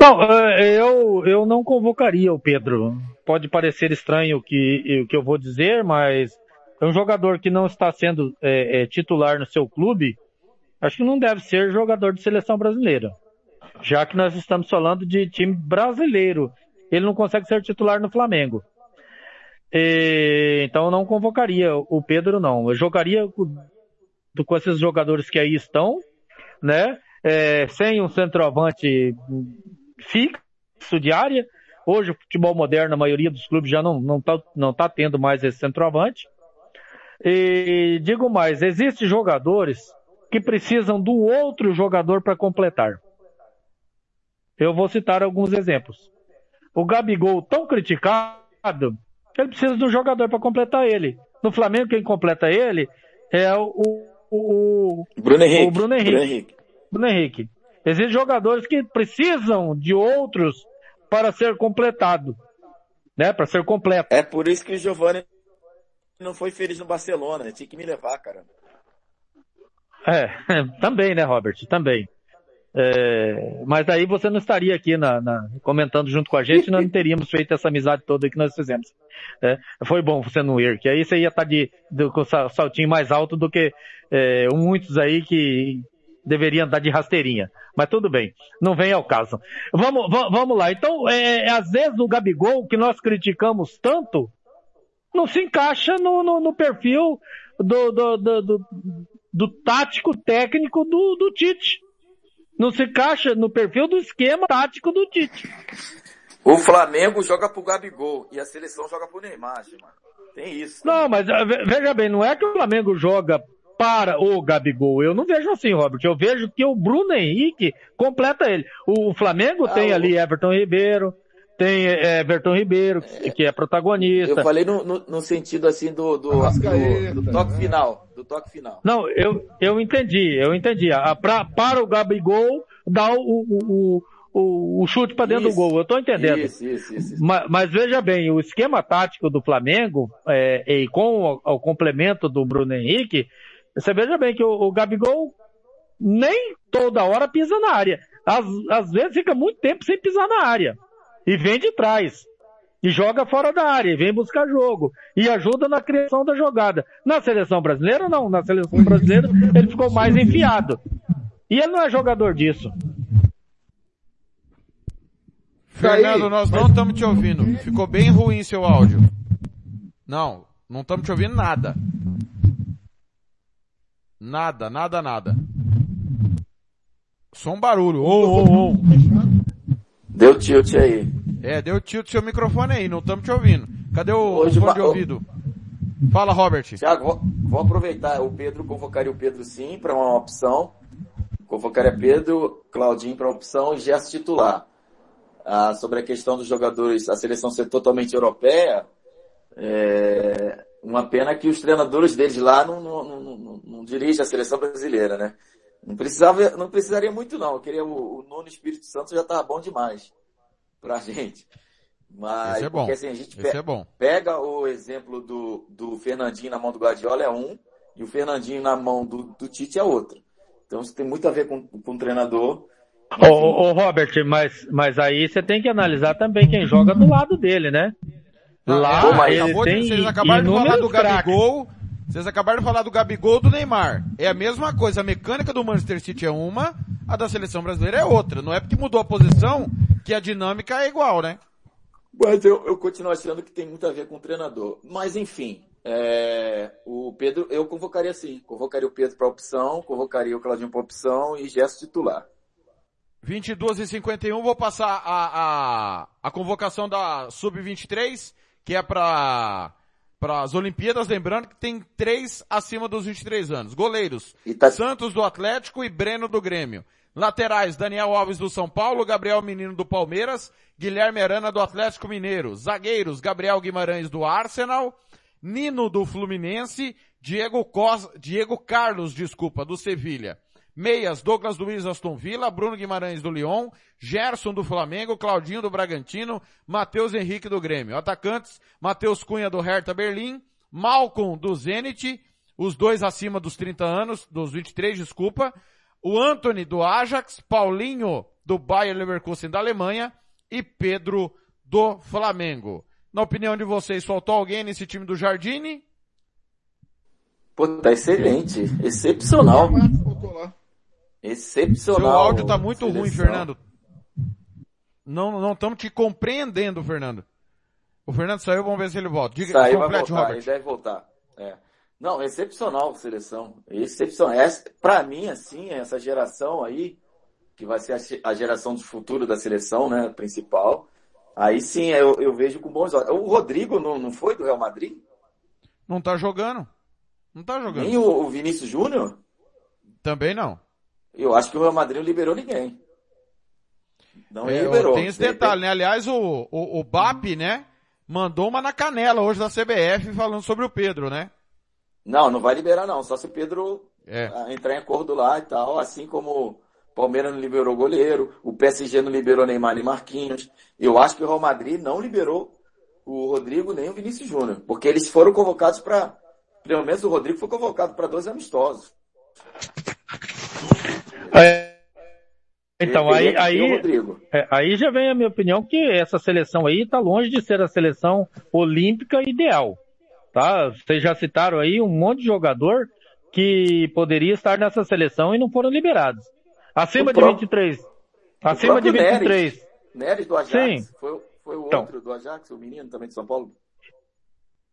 Não, eh, eu, eu não convocaria o Pedro. Pode parecer estranho o que, o que eu vou dizer, mas é um jogador que não está sendo é, é, titular no seu clube, acho que não deve ser jogador de seleção brasileira. Já que nós estamos falando de time brasileiro. Ele não consegue ser titular no Flamengo. E, então eu não convocaria o Pedro, não. Eu jogaria com, com esses jogadores que aí estão, né? É, sem um centroavante fixo de área. Hoje o futebol moderno, a maioria dos clubes já não, não, tá, não tá tendo mais esse centroavante. E digo mais, existem jogadores que precisam do outro jogador para completar. Eu vou citar alguns exemplos. O Gabigol, tão criticado, ele precisa de um jogador para completar ele. No Flamengo, quem completa ele é o, o, o Bruno Henrique. O Bruno Henrique. Bruno Henrique. Bruno Henrique. Existem jogadores que precisam de outros para ser completado. Né? Para ser completo. É por isso que o Giovanni não foi feliz no Barcelona. Tinha que me levar, cara. É, também, né, Robert? Também. É, mas aí você não estaria aqui na, na, comentando junto com a gente, nós não teríamos feito essa amizade toda que nós fizemos. É, foi bom você não ir, que aí você ia estar tá de, de, com o saltinho mais alto do que é, muitos aí que deveriam andar de rasteirinha. Mas tudo bem, não vem ao caso. Vamos, vamos lá. Então, é, às vezes o Gabigol, que nós criticamos tanto, não se encaixa no, no, no perfil do, do, do, do, do tático técnico do, do Tite não se encaixa no perfil do esquema tático do Tite. O Flamengo joga pro Gabigol e a seleção joga pro Neymar, mano. Tem isso. Não, mas eh, veja bem, não é que o Flamengo joga para o Gabigol. Eu não vejo assim, Robert. Eu vejo que o Bruno Henrique completa ele. O Flamengo ah, tem ali Everton Ribeiro, tem é, Everton Ribeiro, é, que é protagonista. Eu falei no, no, no sentido assim do, do, do, do, toque final. Do toque final. Não, eu, eu entendi, eu entendi. A, pra, para o Gabigol dar o, o, o, o chute para dentro isso, do gol. Eu estou entendendo. Isso, isso, isso, mas, mas, veja bem, o esquema tático do Flamengo, é, e com o, o, complemento do Bruno Henrique, você veja bem que o, o Gabigol nem toda hora pisa na área. Às, às vezes fica muito tempo sem pisar na área e vem de trás. E joga fora da área, e vem buscar jogo. E ajuda na criação da jogada. Na seleção brasileira, não. Na seleção brasileira, ele ficou mais enfiado. E ele não é jogador disso. Fernando, nós não estamos te ouvindo. Ficou bem ruim seu áudio. Não, não estamos te ouvindo nada. Nada, nada, nada. Só um barulho. Oh, oh, oh. Deu tilt aí. É, deu tilt seu microfone aí, não estamos te ouvindo. Cadê o Hoje, fone de ouvido? Fala, Robert. Tiago, vou, vou, aproveitar. O Pedro, convocaria o Pedro sim para uma opção. Convocaria Pedro, Claudinho para opção e gesto titular. Ah, sobre a questão dos jogadores, a seleção ser totalmente europeia, é uma pena que os treinadores deles lá não, não, não, não, não dirigem a seleção brasileira, né? Não precisava, não precisaria muito não. Eu queria o, o Nuno Espírito Santo já estava bom demais pra gente. Mas, Esse é bom. porque assim, a gente pe é pega o exemplo do, do Fernandinho na mão do Guardiola é um, e o Fernandinho na mão do, do Tite é outro. Então isso tem muito a ver com, com o treinador. Ô, ô, Robert, mas, mas aí você tem que analisar também quem joga do lado dele, né? Lá, Pô, mas ele tem de, vocês acabaram de falar do Gabigol, vocês acabaram de falar do Gabigol do Neymar. É a mesma coisa, a mecânica do Manchester City é uma, a da seleção brasileira é outra. Não é porque mudou a posição que a dinâmica é igual, né? Mas eu, eu continuo achando que tem muito a ver com o treinador. Mas enfim, é, o Pedro, eu convocaria sim. Convocaria o Pedro para opção, convocaria o Claudinho para opção e gesto titular. 22 e 51, vou passar a, a, a convocação da Sub-23, que é para para as Olimpíadas, lembrando que tem três acima dos 23 anos. Goleiros, tá... Santos do Atlético e Breno do Grêmio. Laterais, Daniel Alves do São Paulo, Gabriel Menino do Palmeiras, Guilherme Arana do Atlético Mineiro. Zagueiros, Gabriel Guimarães do Arsenal, Nino do Fluminense, Diego, Cos... Diego Carlos, desculpa, do Sevilha. Meias, Douglas Luiz Aston Villa, Bruno Guimarães do Lyon, Gerson do Flamengo, Claudinho do Bragantino, Matheus Henrique do Grêmio. Atacantes, Matheus Cunha do Hertha Berlim, Malcolm do Zenit, os dois acima dos 30 anos, dos 23, desculpa, o Anthony do Ajax, Paulinho do Bayer Leverkusen da Alemanha e Pedro do Flamengo. Na opinião de vocês, faltou alguém nesse time do Jardine? Pô, tá excelente, excepcional. Excepcional. Seu áudio tá muito seleção. ruim, Fernando. Não, não estamos te compreendendo, Fernando. O Fernando saiu, vamos ver se ele volta. Diga, saiu, vai voltar, Robert. ele deve voltar. É. Não, excepcional seleção. Excepcional. Pra mim, assim, essa geração aí, que vai ser a, a geração do futuro da seleção, né, principal, aí sim eu, eu vejo com bons olhos. O Rodrigo não, não foi do Real Madrid? Não tá jogando. Não tá jogando. Nem o, o Vinícius Júnior? Também não. Eu acho que o Real Madrid não liberou ninguém. Não é, liberou. Tem esse detalhe, né? Aliás, o, o, o BAP, né? Mandou uma na canela hoje da CBF falando sobre o Pedro, né? Não, não vai liberar não. Só se o Pedro é. Ah, entrar em acordo lá e tal. Assim como o Palmeiras não liberou o goleiro, o PSG não liberou Neymar e Marquinhos. Eu acho que o Real Madrid não liberou o Rodrigo nem o Vinícius Júnior. Porque eles foram convocados para... Pelo menos o Rodrigo foi convocado para dois amistosos. É, então, aí, aí, é, aí já vem a minha opinião que essa seleção aí está longe de ser a seleção olímpica ideal. Tá? Vocês já citaram aí um monte de jogador que poderia estar nessa seleção e não foram liberados. Acima de 23. Acima de 23. Neres, Neres do Ajax. Sim. Foi, foi o então, outro do Ajax, o menino também de São Paulo.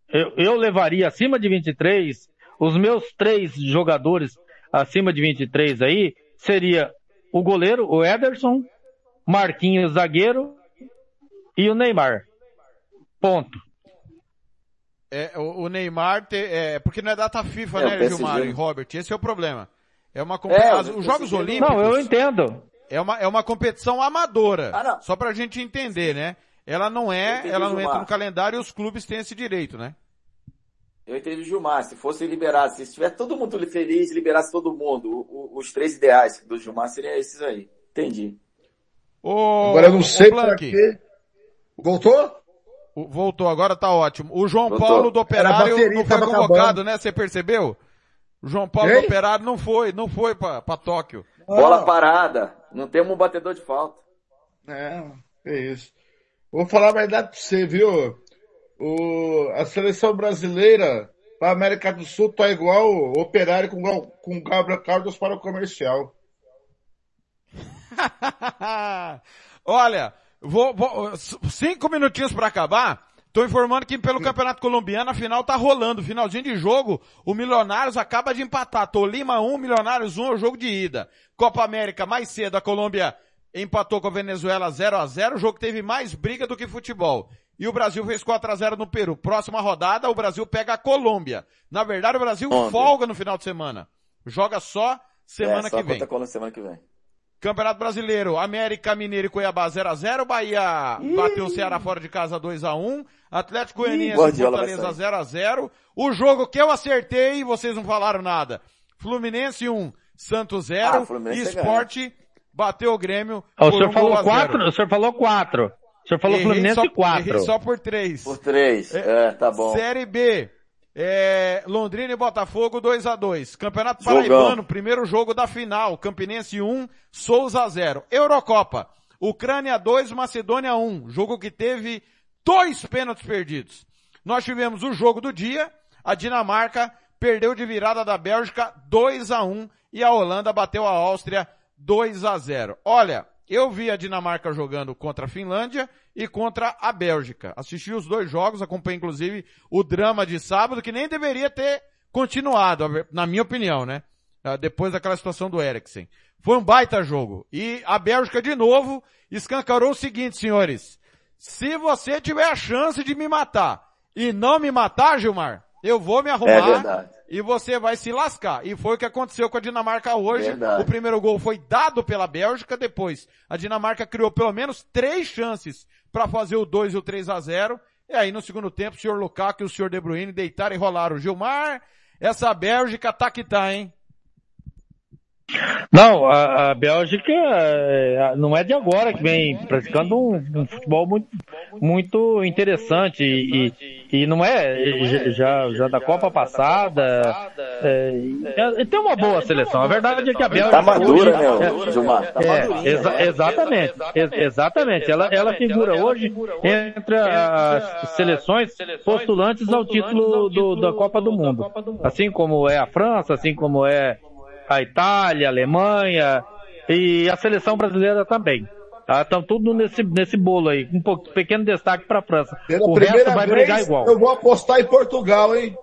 Eu, eu levaria acima de 23 os meus três jogadores acima de 23 aí, seria o goleiro, o Ederson, Marquinhos, zagueiro, e o Neymar. Ponto. É, o, o Neymar, te, é, porque não é data FIFA, é, né, Gilmar e Robert? Esse é o problema. É uma é, os Jogos Olímpicos. Não, eu entendo. É uma, é uma competição amadora. Ah, só pra gente entender, né? Ela não é, ela não entra no calendário e os clubes têm esse direito, né? Eu entendi o Gilmar, se fosse liberar, se tivesse todo mundo feliz, liberasse todo mundo, o, o, os três ideais do Gilmar seriam esses aí. Entendi. Ô, agora eu não sei pra quê. Voltou? Voltou, agora tá ótimo. O João Voltou. Paulo do Operário não foi convocado, acabando. né? Você percebeu? O João Paulo Ei? do Operário não foi, não foi pra, pra Tóquio. Bola parada. Não temos um batedor de falta. É, é isso. Vou falar a verdade pra você, viu? O, a seleção brasileira para a América do Sul tá igual o operário com, com Gabriel Carlos para o comercial. Olha, vou, vou, cinco minutinhos para acabar. Tô informando que pelo Campeonato Colombiano a final tá rolando. Finalzinho de jogo, o Milionários acaba de empatar. Tolima 1, Milionários 1 é o jogo de ida. Copa América mais cedo, a Colômbia empatou com a Venezuela 0 a 0 O jogo teve mais briga do que futebol e o Brasil fez 4 a 0 no Peru. Próxima rodada, o Brasil pega a Colômbia. Na verdade, o Brasil Onde? folga no final de semana. Joga só semana é, só que vem. Conta semana que vem. Campeonato Brasileiro, América Mineiro e Cuiabá 0 a 0 Bahia Ih. bateu o Ceará fora de casa 2 a 1 Atlético Goianiense e Fortaleza 0 a 0 O jogo que eu acertei, vocês não falaram nada. Fluminense 1, Santos 0 ah, e Esporte bateu o Grêmio. o senhor falou 4, o senhor falou 4. O senhor falou errei Fluminense só, 4. só por 3. Por 3, é, é, tá bom. Série B. É, Londrina e Botafogo 2 a 2 Campeonato Paraibano, primeiro jogo da final. Campinense 1, Souza 0. Eurocopa. Ucrânia 2, Macedônia 1. Jogo que teve dois pênaltis perdidos. Nós tivemos o jogo do dia. A Dinamarca perdeu de virada da Bélgica 2 a 1 e a Holanda bateu a Áustria 2 a 0. Olha, eu vi a Dinamarca jogando contra a Finlândia e contra a Bélgica. Assisti os dois jogos, acompanhei inclusive o drama de sábado, que nem deveria ter continuado, na minha opinião, né? ah, depois daquela situação do Eriksen. Foi um baita jogo. E a Bélgica, de novo, escancarou o seguinte, senhores. Se você tiver a chance de me matar e não me matar, Gilmar, eu vou me arrumar e você vai se lascar. E foi o que aconteceu com a Dinamarca hoje. Verdade. O primeiro gol foi dado pela Bélgica, depois a Dinamarca criou pelo menos três chances para fazer o 2 e o 3 a 0 E aí no segundo tempo o senhor Lukaku e o senhor De Bruyne deitaram e rolaram. Gilmar, essa Bélgica tá que tá, hein? Não, a, a Bélgica é, não é de agora que vem praticando um, um futebol muito, muito interessante e, e, não é já, já da Copa passada. É, é, tem uma boa seleção. A verdade é que a Bélgica. Tá madura, hoje, né, é, Gilmar? Tá é, exa- né? exatamente, ex- exatamente. Ela, ela figura hoje entre as seleções postulantes ao título do, da Copa do Mundo. Assim como é a França, assim como é a Itália, a Alemanha e a seleção brasileira também. Estão tudo nesse, nesse bolo aí, com um pouco- pequeno destaque para a França. Pela o resto primeira vai vez, brigar igual. eu vou apostar em Portugal, hein?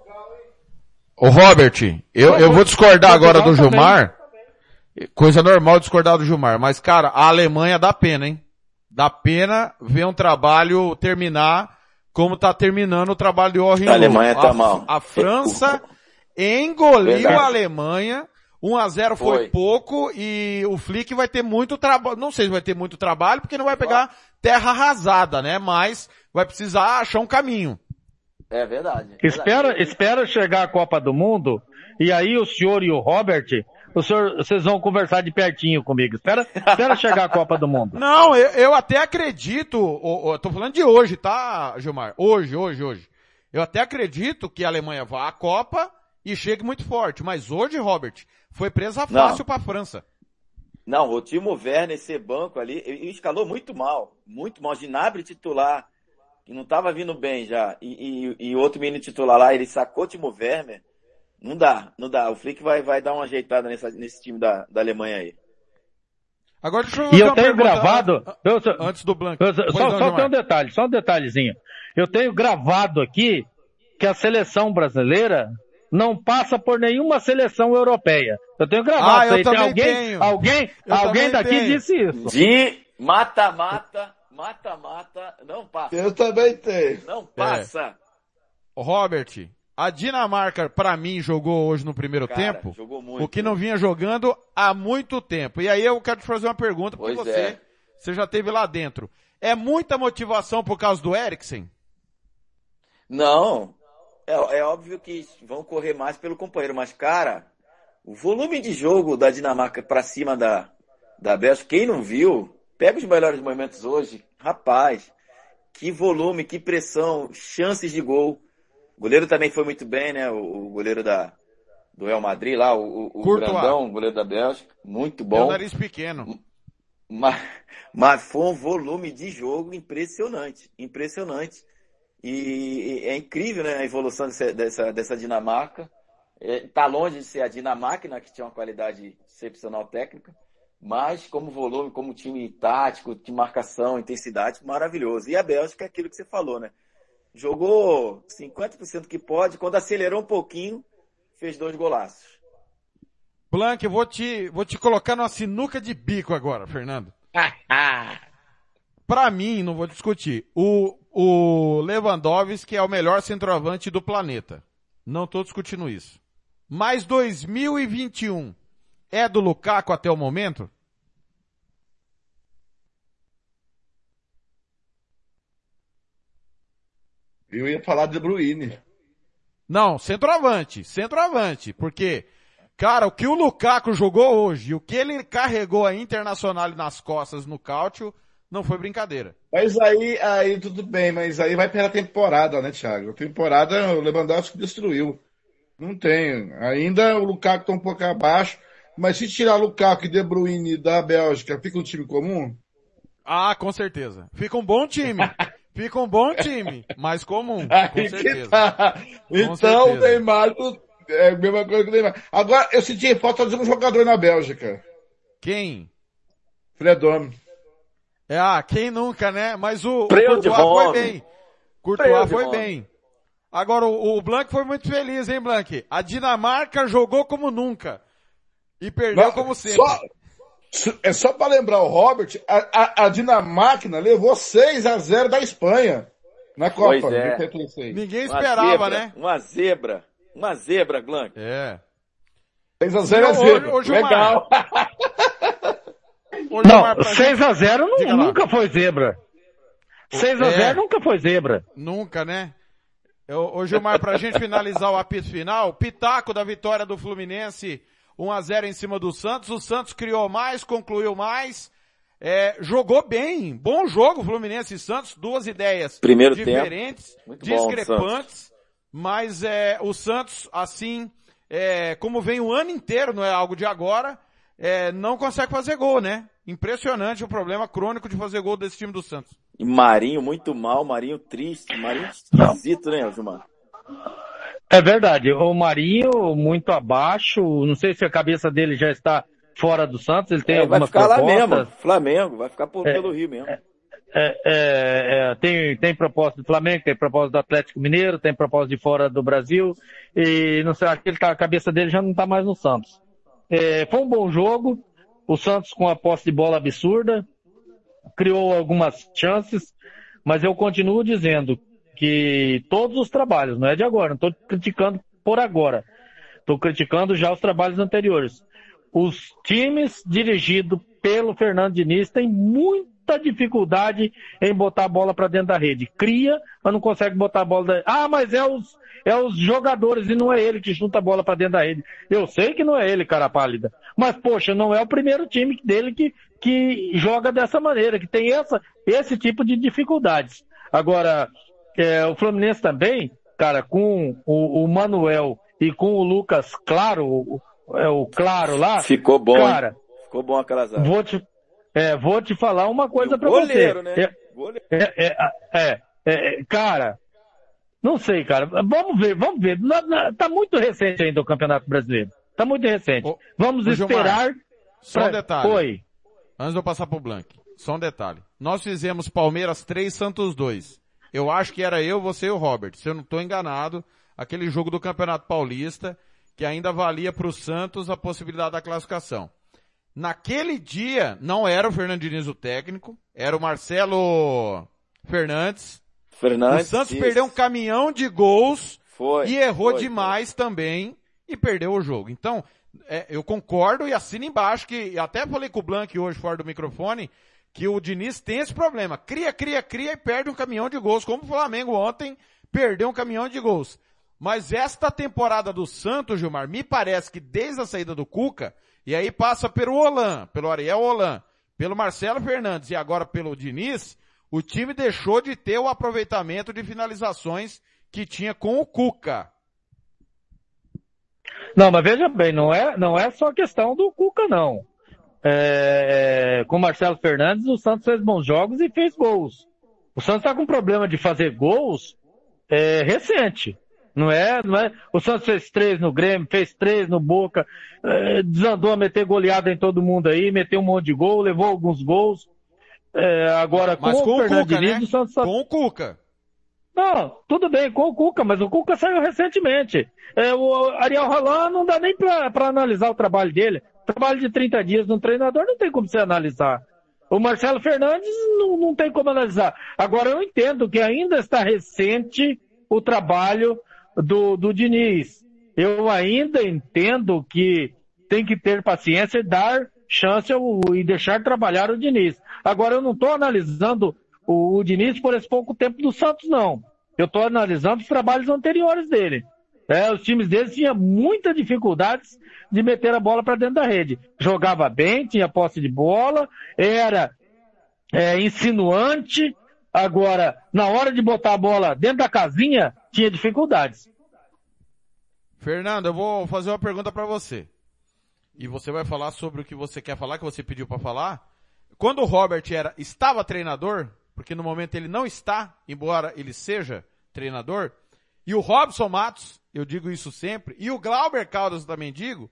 Ô Robert, eu, eu vou discordar agora do Gilmar. Coisa normal discordar do Gilmar, mas cara, a Alemanha dá pena, hein? Dá pena ver um trabalho terminar como tá terminando o trabalho de Joachim A Alemanha tá a, mal. A França engoliu Verdade. a Alemanha. 1 a 0 foi, Foi. pouco e o Flick vai ter muito trabalho, não sei se vai ter muito trabalho porque não vai pegar terra arrasada, né? Mas vai precisar achar um caminho. É verdade. Espera, espera chegar a Copa do Mundo e aí o senhor e o Robert, o senhor, vocês vão conversar de pertinho comigo. Espera, espera chegar a Copa do Mundo. Não, eu, eu até acredito, ô, tô falando de hoje, tá, Gilmar? Hoje, hoje, hoje. Eu até acredito que a Alemanha vá à Copa e chegue muito forte, mas hoje, Robert, foi presa fácil para a França. Não, o Timo Werner, esse banco ali, ele escalou muito mal. Muito mal. Ginabri titular, que não estava vindo bem já. E, e, e outro menino titular lá, ele sacou o Timo Werner. Não dá, não dá. O Flick vai, vai dar uma ajeitada nessa, nesse time da, da Alemanha aí. Agora deixa eu E eu tenho gravado, eu, só- antes do Blanco. eu só, só, só tem um detalhe, só um detalhezinho. Eu tenho gravado aqui que a seleção brasileira não passa por nenhuma seleção europeia. Eu tenho gravado Ah, isso eu aí. Tem alguém, tenho. alguém, Eu alguém também daqui tenho. disse isso. De mata-mata, mata-mata, não passa. Eu também tenho. Não passa. Ô, Robert, a Dinamarca, pra mim, jogou hoje no primeiro Cara, tempo jogou muito. o que não vinha jogando há muito tempo. E aí eu quero te fazer uma pergunta, porque Pois você, é. você já teve lá dentro. É muita motivação por causa do Eriksen? Não. É, é óbvio que vão correr mais pelo companheiro, mas, cara, o volume de jogo da Dinamarca pra cima da, da Bélgica, quem não viu, pega os melhores momentos hoje, rapaz, que volume, que pressão, chances de gol. O goleiro também foi muito bem, né? O, o goleiro da, do Real Madrid lá, o, o Courtois. grandão, o goleiro da Bélgica, muito Tem o bom. nariz pequeno. Mas, mas foi um volume de jogo impressionante, impressionante. E, é incrível, né, a evolução dessa, dessa, dessa Dinamarca. É, tá longe de ser a Dinamarca, né, que tinha uma qualidade excepcional técnica, mas como volume, como time tático, de marcação, intensidade, maravilhoso. E a Bélgica é aquilo que você falou, né? Jogou 50% que pode, quando acelerou um pouquinho, fez dois golaços. Blank, eu vou te, vou te colocar numa sinuca de bico agora, Fernando. Pra mim, não vou discutir, o, o Lewandowski é o melhor centroavante do planeta. Não tô discutindo isso. Mas 2021 é do Lukaku até o momento? Eu ia falar de Bruyne. Não, centroavante, centroavante, porque, cara, o que o Lukaku jogou hoje, o que ele carregou a Internacional nas costas no Cáutio, não foi brincadeira. Mas aí, aí tudo bem, mas aí vai pela temporada, né, Thiago? A temporada o Lewandowski destruiu. Não tem. Ainda o Lukaku tá um pouco abaixo, mas se tirar Lukaku e De Bruyne da Bélgica, fica um time comum? Ah, com certeza. Fica um bom time. Fica um bom time, mas comum, com certeza. tá. Com Então o. Neymar é a mesma coisa que o Neymar. Agora, eu senti falta de um jogador na Bélgica. Quem? Fredome. É, ah, quem nunca, né? Mas o, o Freio de Courtois foi bem. Courtois foi bem. Agora, o, o Blanc foi muito feliz, hein, Blanc? A Dinamarca jogou como nunca. E perdeu Não, como sempre. Só, é só para lembrar o Robert, a, a, a Dinamarca levou 6 a 0 da Espanha na Copa Pois é. de 86. Ninguém Uma esperava, zebra, né? Uma zebra. Uma zebra, Glank. É. 6 a 0 é zebra. ô, ô, Gilmar. Não, Gilmar, pra gente- 6x0 Diga lá. nunca foi zebra. 6x0 É. nunca foi zebra. Nunca, né? Ô, Gilmar, pra gente finalizar o apito final, pitaco da vitória do Fluminense, 1x0 em cima do Santos. O Santos criou mais, concluiu mais, é, jogou bem. Bom jogo, Fluminense e Santos, duas ideias Primeiro diferentes, bom, discrepantes, mas é, o Santos, assim, é, como vem o ano inteiro, não é algo de agora, é, não consegue fazer gol, né? Impressionante o problema crônico de fazer gol desse time do Santos. E Marinho muito mal, Marinho triste, Marinho esquisito, né, Gilmar? É verdade. O Marinho muito abaixo. Não sei se a cabeça dele já está fora do Santos. Ele tem É, vai algumas ficar lá propostas. mesmo, Flamengo, vai ficar por, É. pelo Rio mesmo. É, é, é, tem, tem proposta do Flamengo, tem proposta do Atlético Mineiro, tem proposta de fora do Brasil. E não sei, acho que ele tá, a cabeça dele já não está mais no Santos. É, foi um bom jogo. O Santos com a posse de bola absurda. Criou algumas chances. Mas eu continuo dizendo que todos os trabalhos, não é de agora, não estou criticando por agora. Estou criticando já os trabalhos anteriores. Os times dirigidos pelo Fernando Diniz têm muita dificuldade em botar a bola para dentro da rede. Cria, mas não consegue botar a bola da... Ah, mas é os, é os jogadores e não é ele que junta a bola para dentro da rede. Eu sei que não é ele, cara pálida. Mas, poxa, não é o primeiro time dele que, que joga dessa maneira, que tem essa, esse tipo de dificuldades. Agora, é, o Fluminense também, cara, com o, o Manuel e com o Lucas Claro, o, é, o Claro lá. Ficou bom, Cara, hein? Ficou bom aquela zaga. vou te, é, vou te falar uma coisa pra Goleiro, você. né? É, Goleiro. é, é, é, é, cara, não sei, cara. Vamos ver, vamos ver. Na- na- tá muito recente ainda o Campeonato Brasileiro. Tá muito recente. Ô, vamos ô, Gilmar, esperar. Só um detalhe. Oi. Antes de eu passar pro Blank, só um detalhe. Nós fizemos Palmeiras 3, Santos 2. Eu acho que era eu, você e o Robert. Se eu não estou enganado, aquele jogo do Campeonato Paulista, que ainda valia para o Santos a possibilidade da classificação. Naquele dia, não era o Fernando Diniz o técnico, era o Marcelo Fernandes. Fernandes. o Santos isso. perdeu um caminhão de gols Foi. e errou foi, demais também e perdeu o jogo. Então, é, eu concordo e assino embaixo que, até falei com o Blank hoje fora do microfone, que o Diniz tem esse problema. Cria, cria, cria e perde um caminhão de gols, como o Flamengo ontem perdeu um caminhão de gols. Mas esta temporada do Santos, Gilmar, me parece que desde a saída do Cuca, e aí passa pelo Olan, pelo Ariel Olan, pelo Marcelo Fernandes e agora pelo Diniz, o time deixou de ter o aproveitamento de finalizações que tinha com o Cuca. Não, mas veja bem, não é, não é só questão do Cuca, não. É, com o Marcelo Fernandes, o Santos fez bons jogos e fez gols. O Santos está com problema de fazer gols é, recente. Não é, não é? O Santos fez três no Grêmio, fez três no Boca, é, desandou a meter goleada em todo mundo aí, meteu um monte de gol, levou alguns gols. É, agora, Mas com, com o Cuca, Diniz, né? o Santos só Com o Cuca. não, tudo bem, com o Cuca, mas o Cuca saiu recentemente. É, o Ariel Roland não dá nem para analisar o trabalho dele. Trabalho de 30 dias no treinador não tem como você analisar. O Marcelo Fernandes não, não tem como analisar. Agora eu entendo que ainda está recente o trabalho do, do Diniz. Eu ainda entendo que tem que ter paciência e dar chance ao, e deixar trabalhar o Diniz. Agora eu não estou analisando o, o Diniz por esse pouco tempo do Santos, não. Eu estou analisando os trabalhos anteriores dele. É, os times deles tinham muitas dificuldades de meter a bola para dentro da rede. Jogava bem, tinha posse de bola, era é, insinuante. Agora, na hora de botar a bola dentro da casinha, tinha dificuldades. Fernando, eu vou fazer uma pergunta para você. E você vai falar sobre o que você quer falar, que você pediu para falar. Quando o Robert era, estava treinador, porque no momento ele não está, embora ele seja treinador, e o Robson Matos, eu digo isso sempre, e o Glauber Caldas eu também digo,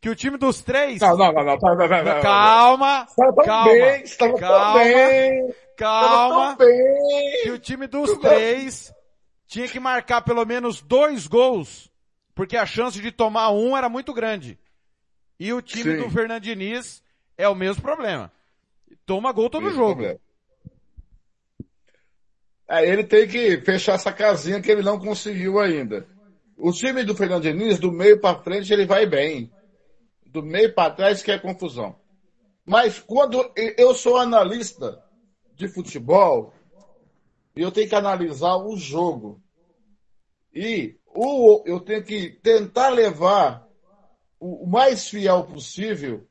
que o time dos três... Não, não, não, não. Vai, vai, vai, vai, calma, Estava tão calma, bem, calma, bem. calma, bem. que o time dos três tinha que marcar pelo menos dois gols, porque a chance de tomar um era muito grande. E o time Sim. do Fernando Diniz é o mesmo problema. Toma gol todo Mesmo jogo. problema. É, ele tem que fechar essa casinha que ele não conseguiu ainda. O time do Fernando Diniz, do meio para frente, ele vai bem. Do meio para trás que é confusão. Mas quando eu sou analista de futebol, eu tenho que analisar o jogo. E o, eu tenho que tentar levar o, mais fiel possível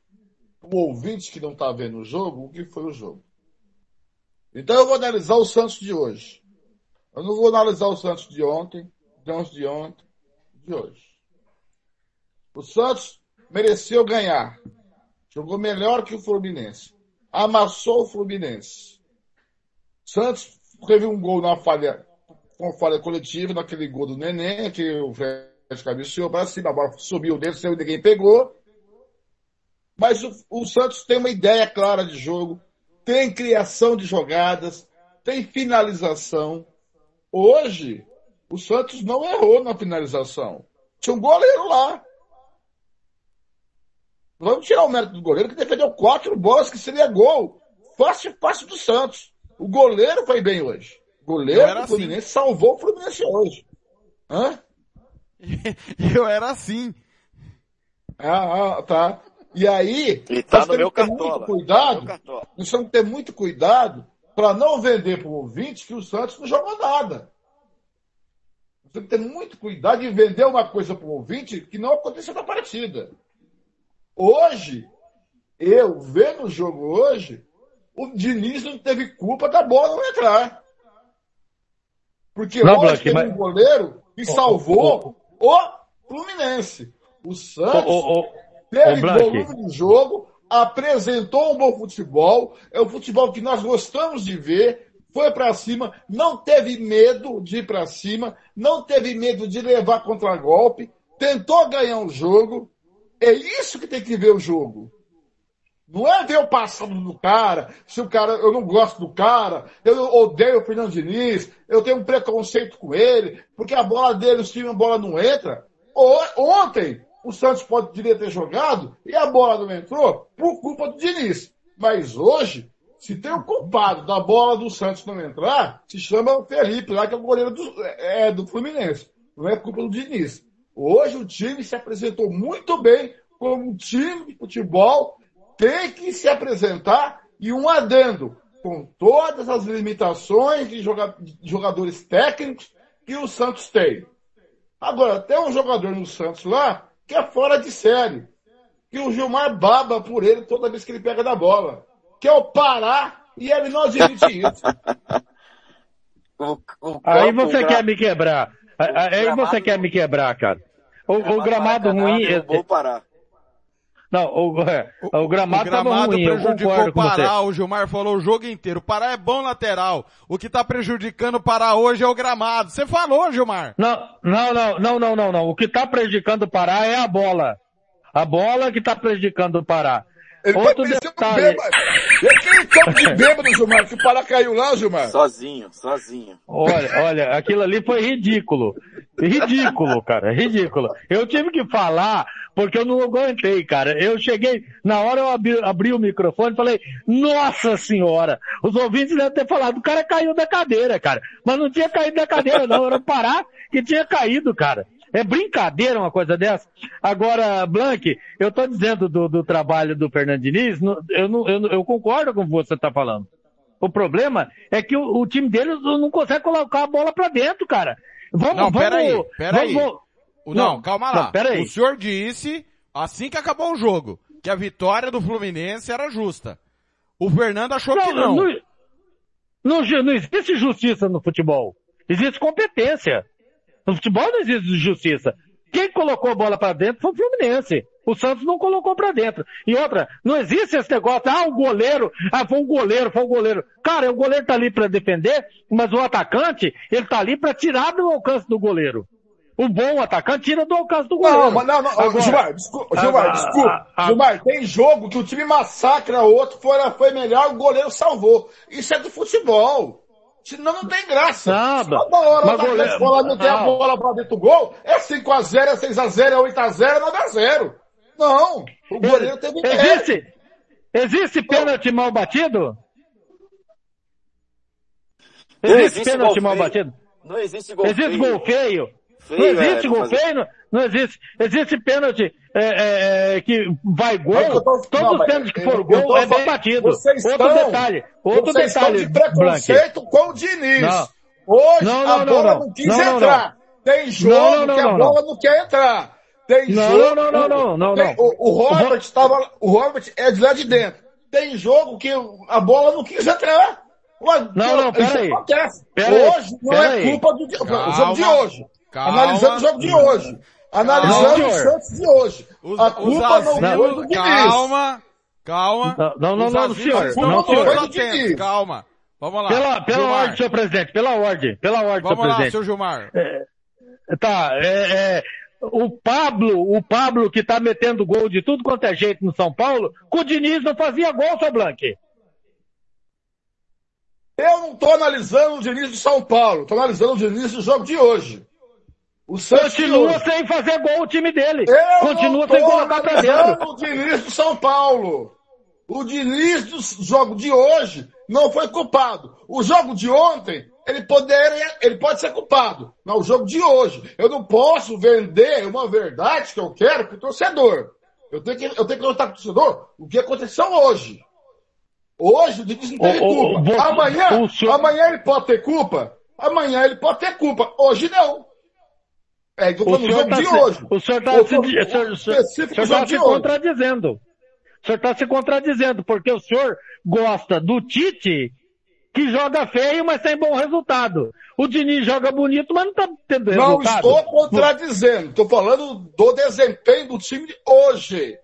o ouvinte que não está vendo o jogo, o que foi o jogo. Então eu vou analisar o Santos de hoje. Eu não vou analisar o Santos de ontem, de ontem, de ontem, de hoje. O Santos mereceu ganhar. Jogou melhor que o Fluminense. Amassou o Fluminense. Santos teve um gol na falha, com falha coletiva, naquele gol do Neném, que o Fred cabeceou para cima, a bola subiu dele, saiu, ninguém pegou. Mas o, o Santos tem uma ideia clara de jogo, tem criação de jogadas, tem finalização. Hoje, o Santos não errou na finalização. Tinha um goleiro lá. Vamos tirar o mérito do goleiro que defendeu quatro bolas que seria gol. Fácil, fácil do Santos. O goleiro foi bem hoje. O goleiro do Fluminense salvou o Fluminense hoje. Hã? Eu era assim. Ah, ah, tá. E aí, E tá nós no meu temos que ter cartola. muito cuidado, cartola. nós temos que ter muito cuidado para não vender para o ouvinte que o Santos não jogou nada. Nós temos que ter muito cuidado em vender uma coisa para o ouvinte que não aconteceu na partida. Hoje, eu vendo o jogo hoje, o Diniz não teve culpa da bola não entrar. Porque Não, hoje teve mas- um goleiro que salvou o Fluminense. O Santos ô, ô, teve volume de jogo, apresentou um bom futebol, é o futebol que nós gostamos de ver, foi para cima, não teve medo de ir para cima, não teve medo de levar contra-golpe, tentou ganhar o jogo. É isso que tem que ver o jogo. Não é ver o passado do cara, se o cara, eu não gosto do cara, eu odeio o Fernando Diniz, eu tenho um preconceito com ele, porque a bola dele, o time, a bola não entra. Ontem, o Santos poderia ter jogado e a bola não entrou por culpa do Diniz. Mas hoje, se tem o culpado da bola do Santos não entrar, se chama Felipe lá, que é o goleiro do, é, do Fluminense. Não é culpa do Diniz. Hoje o time se apresentou muito bem como um time de futebol tem que se apresentar e um adendo com todas as limitações de joga- de jogadores técnicos que o Santos tem. Agora, tem um jogador no Santos lá que é fora de série. Que o Gilmar baba por ele toda vez que ele pega da bola. Que é o Pará e ele não admite isso. O, o Aí você quer me quebrar. Aí aí gramado- você quer me quebrar, cara. O, o gramado ruim. é- Vou parar. Não, o, é, o gramado, o tava gramado ruim, prejudicou o. Pará, o Gilmar falou o jogo inteiro. O Pará é bom lateral. O que tá prejudicando o Pará hoje é o gramado. Você falou, Gilmar. Não, não, não, não, não, não, não. O que está prejudicando o Pará é a bola. A bola que está prejudicando o Pará. Ele Outro um detalhe. E campo de bêbado, Gilmar, que o Pará caiu lá, Gilmar. Sozinho, sozinho. Olha, olha, aquilo ali foi ridículo. Ridículo, cara, ridículo. Eu tive que falar porque eu não aguentei, cara. Eu cheguei, na hora eu abri, abri o microfone e falei, nossa senhora, os ouvintes devem ter falado, o cara caiu da cadeira, cara. Mas não tinha caído da cadeira, não, era o Pará que tinha caído, cara. É brincadeira uma coisa dessa. Agora, Blank, eu tô dizendo do, do trabalho do Fernando Diniz, não- eu, não, eu, não- eu concordo com o que você tá falando. O problema é que o, o time deles não consegue colocar a bola pra dentro, cara. Vamos, Não, vamos, peraí, peraí. vamos- Não, Não, calma lá. não, peraí. O senhor disse, assim que acabou o jogo, que a vitória do Fluminense era justa. O Fernando achou que não. Não, não, ju- não existe justiça no futebol. Existe competência. No futebol não existe justiça. Quem colocou a bola pra dentro foi o Fluminense. O Santos não colocou pra dentro. E outra, não existe esse negócio, ah, o goleiro, ah, foi um goleiro, foi um goleiro. Cara, o goleiro tá ali pra defender, mas o atacante, ele tá ali pra tirar do alcance do goleiro. O bom atacante tira do alcance do goleiro. Não, mas não, não. Agora- Gilmar, desculpa, Gilmar, desculpa. ah, ah, Gilmar, tem jogo que o time massacra outro, foi, foi melhor, o goleiro salvou. Isso é do futebol. Senão não tem graça. Nada. Só da hora o Mas atacante goleiro- for lá meter a não. bola pra dentro do gol, é 5x0, é 6x0, é 8x0, é 9x0. Não, o goleiro teve Existe, existe pênalti mal batido? Existe, existe pênalti mal batido? Não existe gol existe feio. gol feio? Feio não existe é, gol feio? Não, não, existe. Existe pênalti é, é, é que vai gol. Tô, Todos não, os pênaltis que for gol é bem batido. Outro estão, detalhe. Outro vocês detalhe. Estão de preconceito com o Diniz. Não. Hoje não, a bola não, quis entrar. Tem jogo que a bola não quer entrar. Tem não, jogo. Não, não, não, não, não, O, o Robert estava. O Robert é de lá de dentro. Tem jogo que a bola não quis entrar. Ué, não, não, peraí. Pera hoje não é aí. culpa do calma, jogo de hoje. Calma, Analisando o jogo de hoje. Analisando o Santos de hoje. Os, a culpa não foi do Diniz. Calma, calma. Não, não, não, não senhor. Não, senhor. Calma. Vamos lá. Pela, pela Gilmar. ordem, senhor presidente. Pela ordem. Pela ordem, Vamos senhor lá, presidente. senhor Gilmar. É, tá, é, é, o Pablo, o Pablo que tá metendo gol de tudo quanto é jeito no São Paulo, com o Diniz não fazia gol, seu Blanque. Eu não tô analisando o Diniz de São Paulo, tô analisando o Diniz do jogo de hoje. O Santos Continua sem fazer gol o time dele. Eu Continua sem colocar pra dentro. o Diniz do São Paulo. O Diniz do jogo de hoje não foi culpado. O jogo de ontem, ele poderia, ele pode ser culpado. Mas o jogo de hoje, eu não posso vender uma verdade que eu quero pro torcedor. Eu tenho que, eu tenho que contar pro torcedor o que aconteceu hoje. Hoje o Diniz não teve culpa. amanhã, senhor- amanhã ele pode ter culpa. Amanhã ele pode ter culpa. Hoje não. É, O no senhor jogo tá de se, hoje. o senhor tá Eu se, o senhor, o senhor, tá se hoje. contradizendo. O senhor está se contradizendo, porque o senhor gosta do Tite, que joga feio, mas tem bom resultado. O Diniz joga bonito, mas não está tendo Não resultado. estou contradizendo. Estou falando do desempenho do time de hoje.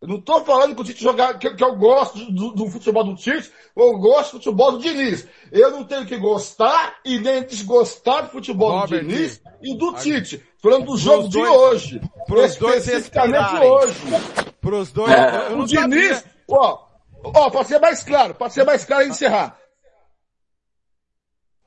Eu não estou falando que o Tite jogar, que, que eu gosto do, do futebol do Tite, ou eu gosto do futebol do Diniz. Eu não tenho que gostar e nem desgostar do futebol Robert, do Diniz e do a- Tite. Falando do jogo de dois- hoje. pros dois especificamente hoje. Pros dois, não o Diniz, sabia. ó, ó, para ser mais claro, para ser mais claro e encerrar.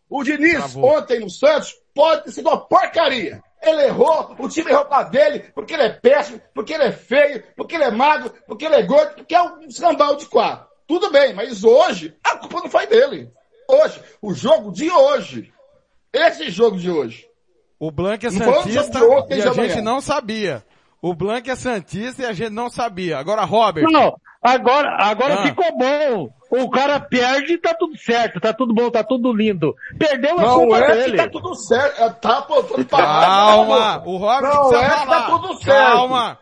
O Diniz, Travou. ontem no Santos, pode ter sido uma porcaria. Ele errou, o time errou pra dele, porque ele é péssimo, porque ele é feio, porque ele é magro, porque ele é gordo, porque é um escambau de quatro. Tudo bem, mas hoje, a culpa não foi dele. Hoje, o jogo de hoje, esse jogo de hoje. O Blanc é Não Santista e a amanhã. gente não sabia. O Blanc é Santista e a gente não sabia. Agora, Robert. Não, agora, agora Ah. ficou bom. O cara perde e tá tudo certo, tá tudo bom, tá tudo lindo. Perdeu a culpa é dele. que tá tudo certo. é, Tá. Calma, o Não precisa é falar. tá tudo certo. Calma.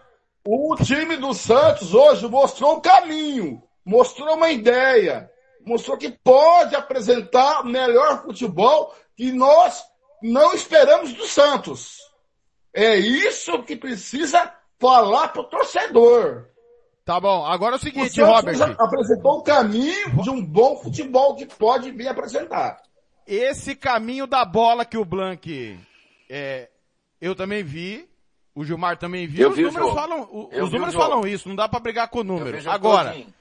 O time do Santos hoje mostrou um caminho, mostrou uma ideia, mostrou que pode apresentar melhor futebol que nós não esperamos do Santos. É isso que precisa falar pro torcedor. Tá bom, agora é o O seguinte, Santos Robert. apresentou um caminho de um bom futebol que pode vir apresentar. Esse caminho da bola que o Blanc, é, eu também vi, o Gilmar também viu, Eu os vi o números falam, o- os o números falam isso, não dá pra brigar com o Eu número. vejo o Agora, todinho.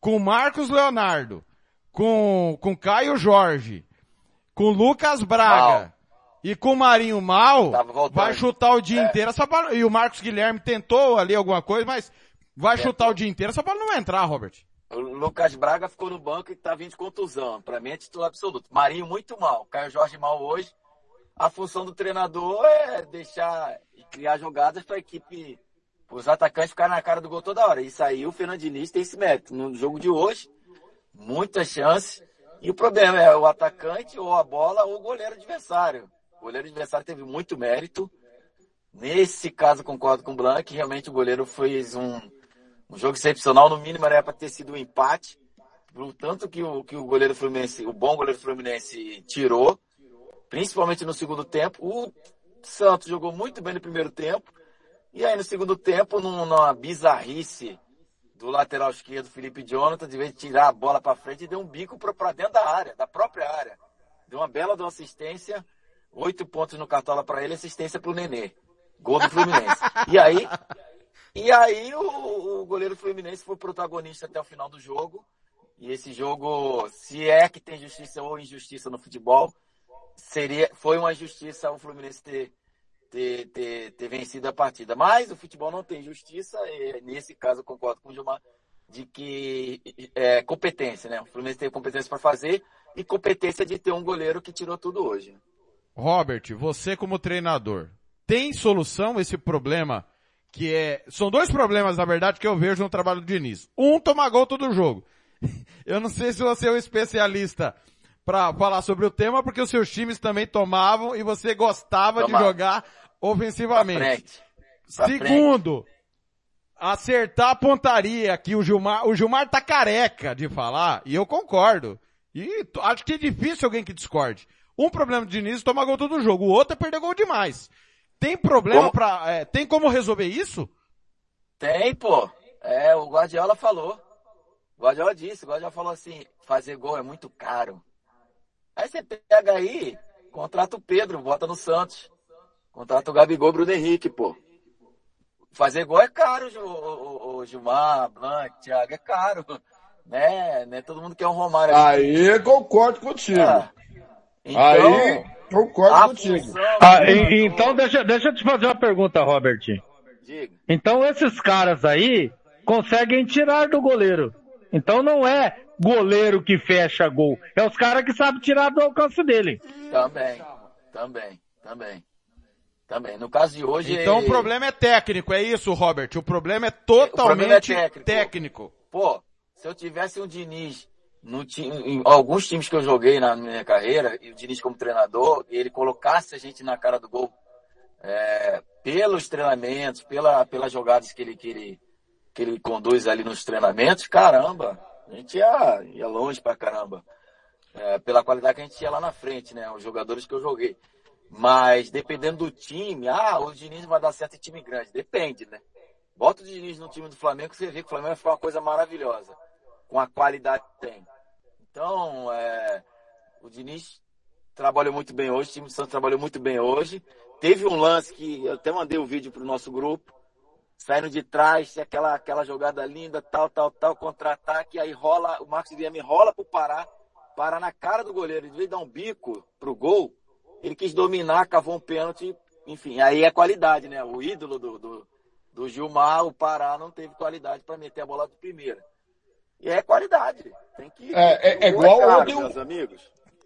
com Marcos Leonardo, com, com Caio Jorge, com Lucas Braga Mal. e com Marinho Mal, vai chutar o dia É. inteiro essa bola, e o Marcos Guilherme tentou ali alguma coisa, mas vai Tentou. chutar o dia inteiro, essa bola não vai entrar, Robert. O Lucas Braga ficou no banco e tá vindo de contusão. Pra mim é titular absoluto. Marinho muito mal. Caio Jorge mal hoje. A função do treinador é deixar e criar jogadas para a equipe, os atacantes ficarem na cara do gol toda hora. Isso aí o Fernando Diniz tem esse mérito. No jogo de hoje, muitas chances. E o problema é o atacante, ou a bola, ou o goleiro adversário. O goleiro adversário teve muito mérito. Nesse caso, concordo com o Blanc. Realmente o goleiro fez um, um jogo excepcional. No mínimo era para ter sido um empate. Pelo tanto que o, que o goleiro Fluminense, o bom goleiro Fluminense tirou. Principalmente no segundo tempo. O Santos jogou muito bem no primeiro tempo. E aí no segundo tempo, num- numa bizarrice do lateral esquerdo, Felipe Jonathan, de vez de tirar a bola para frente, deu um bico para dentro da área, da própria área. Deu uma bela de uma assistência, oito pontos no cartola para ele, assistência para o Nenê. Gol do Fluminense. E aí, e aí o, o goleiro Fluminense foi protagonista até o final do jogo. E esse jogo, se é que tem justiça ou injustiça no futebol, seria, foi uma injustiça o Fluminense ter, ter, ter, ter vencido a partida. Mas o futebol não tem justiça, e nesse caso eu concordo com o Gilmar, de que é competência, né? O Fluminense tem competência para fazer e competência de ter um goleiro que tirou tudo hoje. Né? Robert, você como treinador, tem solução esse problema que é, são dois problemas na verdade que eu vejo no trabalho do Diniz. Um, tomar gol todo jogo. Eu não sei se você é um especialista para falar sobre o tema, porque os seus times também tomavam e você gostava Tomava. de jogar ofensivamente. Pra Segundo, frente. acertar a pontaria, que o Gilmar, o Gilmar tá careca de falar, e eu concordo. E acho que é difícil alguém que discorde. Um problema de Diniz é tomar gol todo jogo, o outro é perder gol demais. Tem problema como? pra, é, tem como resolver isso? Tem, pô. É, o Guardiola falou. O Guardiola disse, o Guardiola falou assim, fazer gol é muito caro. Aí você pega aí, contrata o Pedro, bota no Santos. Contrata o Gabigol Bruno Henrique, pô. Fazer gol é caro, o, o, o Gilmar, Blanc, Thiago, é caro. Né? né? Todo mundo quer um Romário. Aí concordo contigo. É. Então, aí concordo contigo. Ah, e, então deixa, deixa eu te fazer uma pergunta, Robert. Diga. Então esses caras aí conseguem tirar do goleiro. Então não é goleiro que fecha gol. É os caras que sabem tirar do alcance dele. Também, também, também. Também. No caso de hoje. Então o problema é técnico, é isso, Robert. O problema é totalmente problema é técnico. técnico. Pô, se eu tivesse um Diniz no time, alguns times que eu joguei na minha carreira, e o Diniz como treinador, ele colocasse a gente na cara do gol é, pelos treinamentos, pela, pelas jogadas que ele, que, ele, que ele conduz ali nos treinamentos, caramba, a gente ia, ia longe pra caramba. É, pela qualidade que a gente tinha lá na frente, né? Os jogadores que eu joguei. Mas dependendo do time, ah, o Diniz vai dar certo em time grande. Depende, né? Bota o Diniz no time do Flamengo, você vê que o Flamengo foi uma coisa maravilhosa. Com a qualidade que tem. Então, é, o Diniz trabalhou muito bem hoje, o time do Santos trabalhou muito bem hoje. Teve um lance que eu até mandei o um vídeo pro nosso grupo saindo de trás, aquela, aquela jogada linda, tal, tal, tal, contra-ataque, aí rola, o Marcos Guilherme rola pro Pará, Pará na cara do goleiro, ele veio dar um bico pro gol, ele quis dominar, cavou um pênalti, enfim, aí é qualidade, né? O ídolo do, do, do Gilmar, o Pará não teve qualidade para meter a bola de primeira. E é qualidade. Tem que. É, é, é igual é caro, ontem, meus amigos.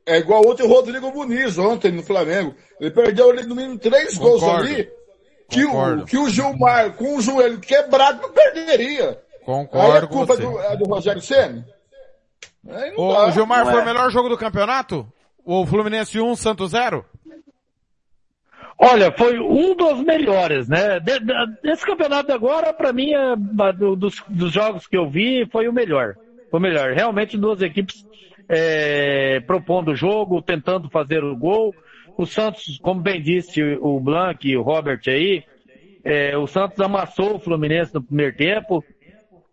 É igual ontem o Rodrigo Muniz, ontem no Flamengo. Ele perdeu ali no mínimo três Concordo. gols ali que o, que o Gilmar, com o joelho quebrado, não perderia. Concordo Aí a culpa do, é do Rogério Senna? O Gilmar não foi é. o melhor jogo do campeonato? O Fluminense 1, Santos 0? Olha, foi um dos melhores, né? Esse campeonato agora, para mim, é, dos, dos, jogos que eu vi, foi o melhor. Foi o melhor. Realmente duas equipes é, propondo o jogo, tentando fazer o gol. O Santos, como bem disse o Blanc e o Robert aí, é, o Santos amassou o Fluminense no primeiro tempo.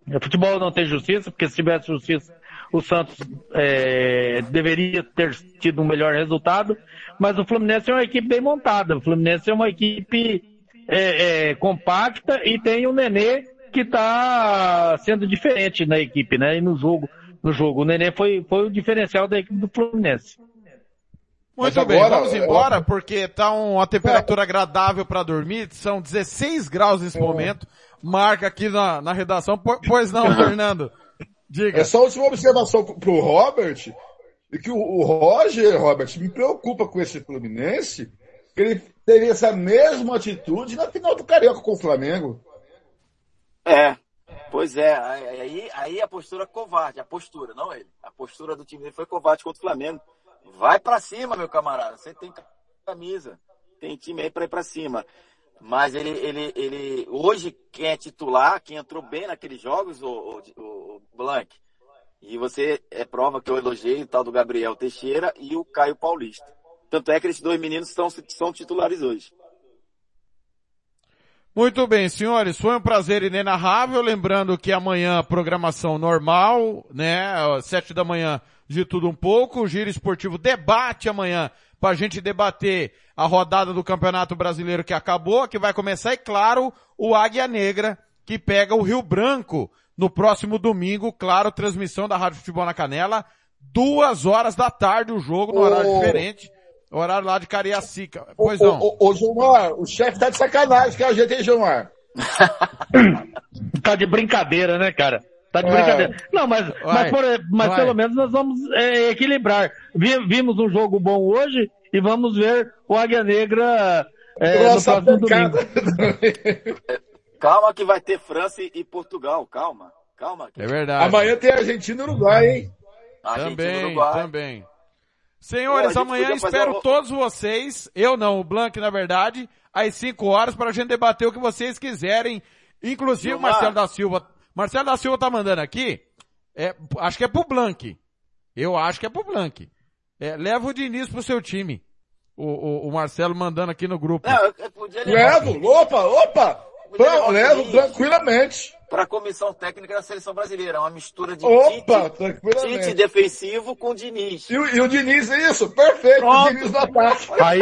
O futebol não tem justiça, porque se tivesse justiça, o Santos é, deveria ter tido um melhor resultado. Mas o Fluminense é uma equipe bem montada. O Fluminense é uma equipe é, é compacta e tem o Nenê que está sendo diferente na equipe, né? E no jogo, no jogo. O Nenê foi, foi o diferencial da equipe do Fluminense. Muito Mas bem, agora, vamos embora, eu... porque tá uma temperatura é. agradável para dormir, são 16 graus nesse é. momento, marca aqui na, na redação, pois não, Fernando? Diga. É só uma última observação pro Robert, e que o, o Roger, Robert, me preocupa com esse Fluminense, que ele teria essa mesma atitude na final do Carioca com o Flamengo. É, pois é, aí, aí a postura covarde, a postura, não ele, a postura do time dele foi covarde contra o Flamengo. Vai para cima, meu camarada. Você tem camisa. Tem time aí para ir para cima. Mas ele, ele, ele, hoje quem é titular, quem entrou bem naqueles jogos, o, o, o Blank, e você é prova que eu elogiei o tal do Gabriel Teixeira e o Caio Paulista. Tanto é que esses dois meninos são, são titulares hoje. Muito bem, senhores, foi um prazer inenarrável. Lembrando que amanhã programação normal, né? Sete da manhã de tudo um pouco. O Giro Esportivo debate amanhã para a gente debater a rodada do Campeonato Brasileiro que acabou, que vai começar, e claro, o Águia Negra, que pega o Rio Branco no próximo domingo, claro, transmissão da Rádio Futebol na Canela, duas horas da tarde o jogo, no horário diferente. Horário lá de Cariacica. Pois não. Ô, ô, ô Gilmar, o chefe tá de sacanagem com a gente, hein, Gilmar? tá de brincadeira, né, cara? Tá de é. brincadeira. Não, mas, mas, por, mas pelo menos nós vamos é, equilibrar. Vimos um jogo bom hoje e vamos ver o Águia Negra é, no próximo domingo. calma que vai ter França e Portugal, calma. Calma. É verdade. Amanhã tem Argentina e Uruguai, hein? Argentina, também, Uruguai. também. Senhores, Pô, amanhã espero todos vocês, eu não, o Blank na verdade, às 5 horas para a gente debater o que vocês quiserem. Inclusive o Marcelo da Silva. Marcelo da Silva tá mandando aqui, é, acho que é pro Blank. Eu acho que é pro Blank. É, leva o Diniz pro seu time. O, o, o Marcelo mandando aqui no grupo. Não, eu, eu levo, opa, opa! Pra, levo tranquilamente. Para a comissão técnica da seleção brasileira, uma mistura de Opa, tite, tite defensivo com o Diniz. E, e o Diniz, isso, perfeito, Pronto. o Diniz na parte. Aí,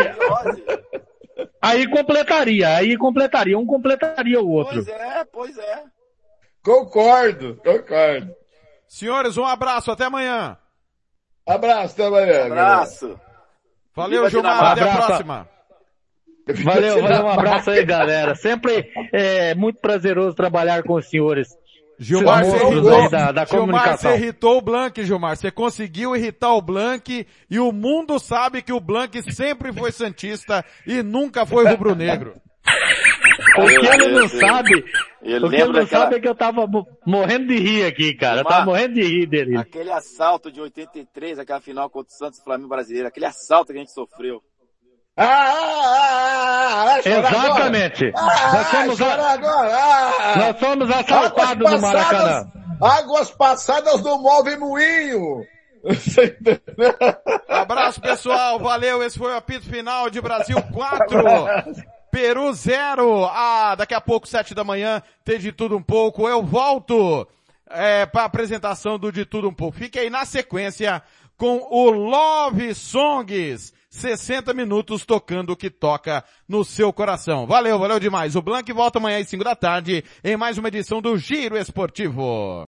aí completaria, aí completaria, um completaria o outro. Pois é, pois é. Concordo, concordo. Senhores, um abraço, até amanhã. Abraço, até amanhã. Abraço. Valeu, Gilmar, até a próxima. Valeu, valeu, um abraço aí, galera. Sempre é muito prazeroso trabalhar com os senhores. Gilmar, você irritou, da, da Gilmar, você irritou o Blank, Gilmar. Você conseguiu irritar o Blank e o mundo sabe que o Blank sempre foi santista e nunca foi rubro-negro. O que ele não sabe, o que ele não sabe é que eu tava morrendo de rir aqui, cara. Eu tava morrendo de rir dele. Aquele assalto de 83, aquela final contra o Santos e Flamengo brasileiro, aquele assalto que a gente sofreu. Ah, ah, ah, Exatamente. nós somos, a... nós somos assaltados no Maracanã. Águas passadas do Move Moinho. Abraço pessoal, valeu, esse foi o apito final de Brasil 4, Peru 0. Ah, daqui a pouco, 7 da manhã, tem de tudo um pouco, eu volto é, para a apresentação do De Tudo Um Pouco. Fique aí na sequência com o Love Songs. 60 minutos tocando o que toca no seu coração. Valeu, valeu demais. O Blank volta amanhã às 5 da tarde em mais uma edição do Giro Esportivo.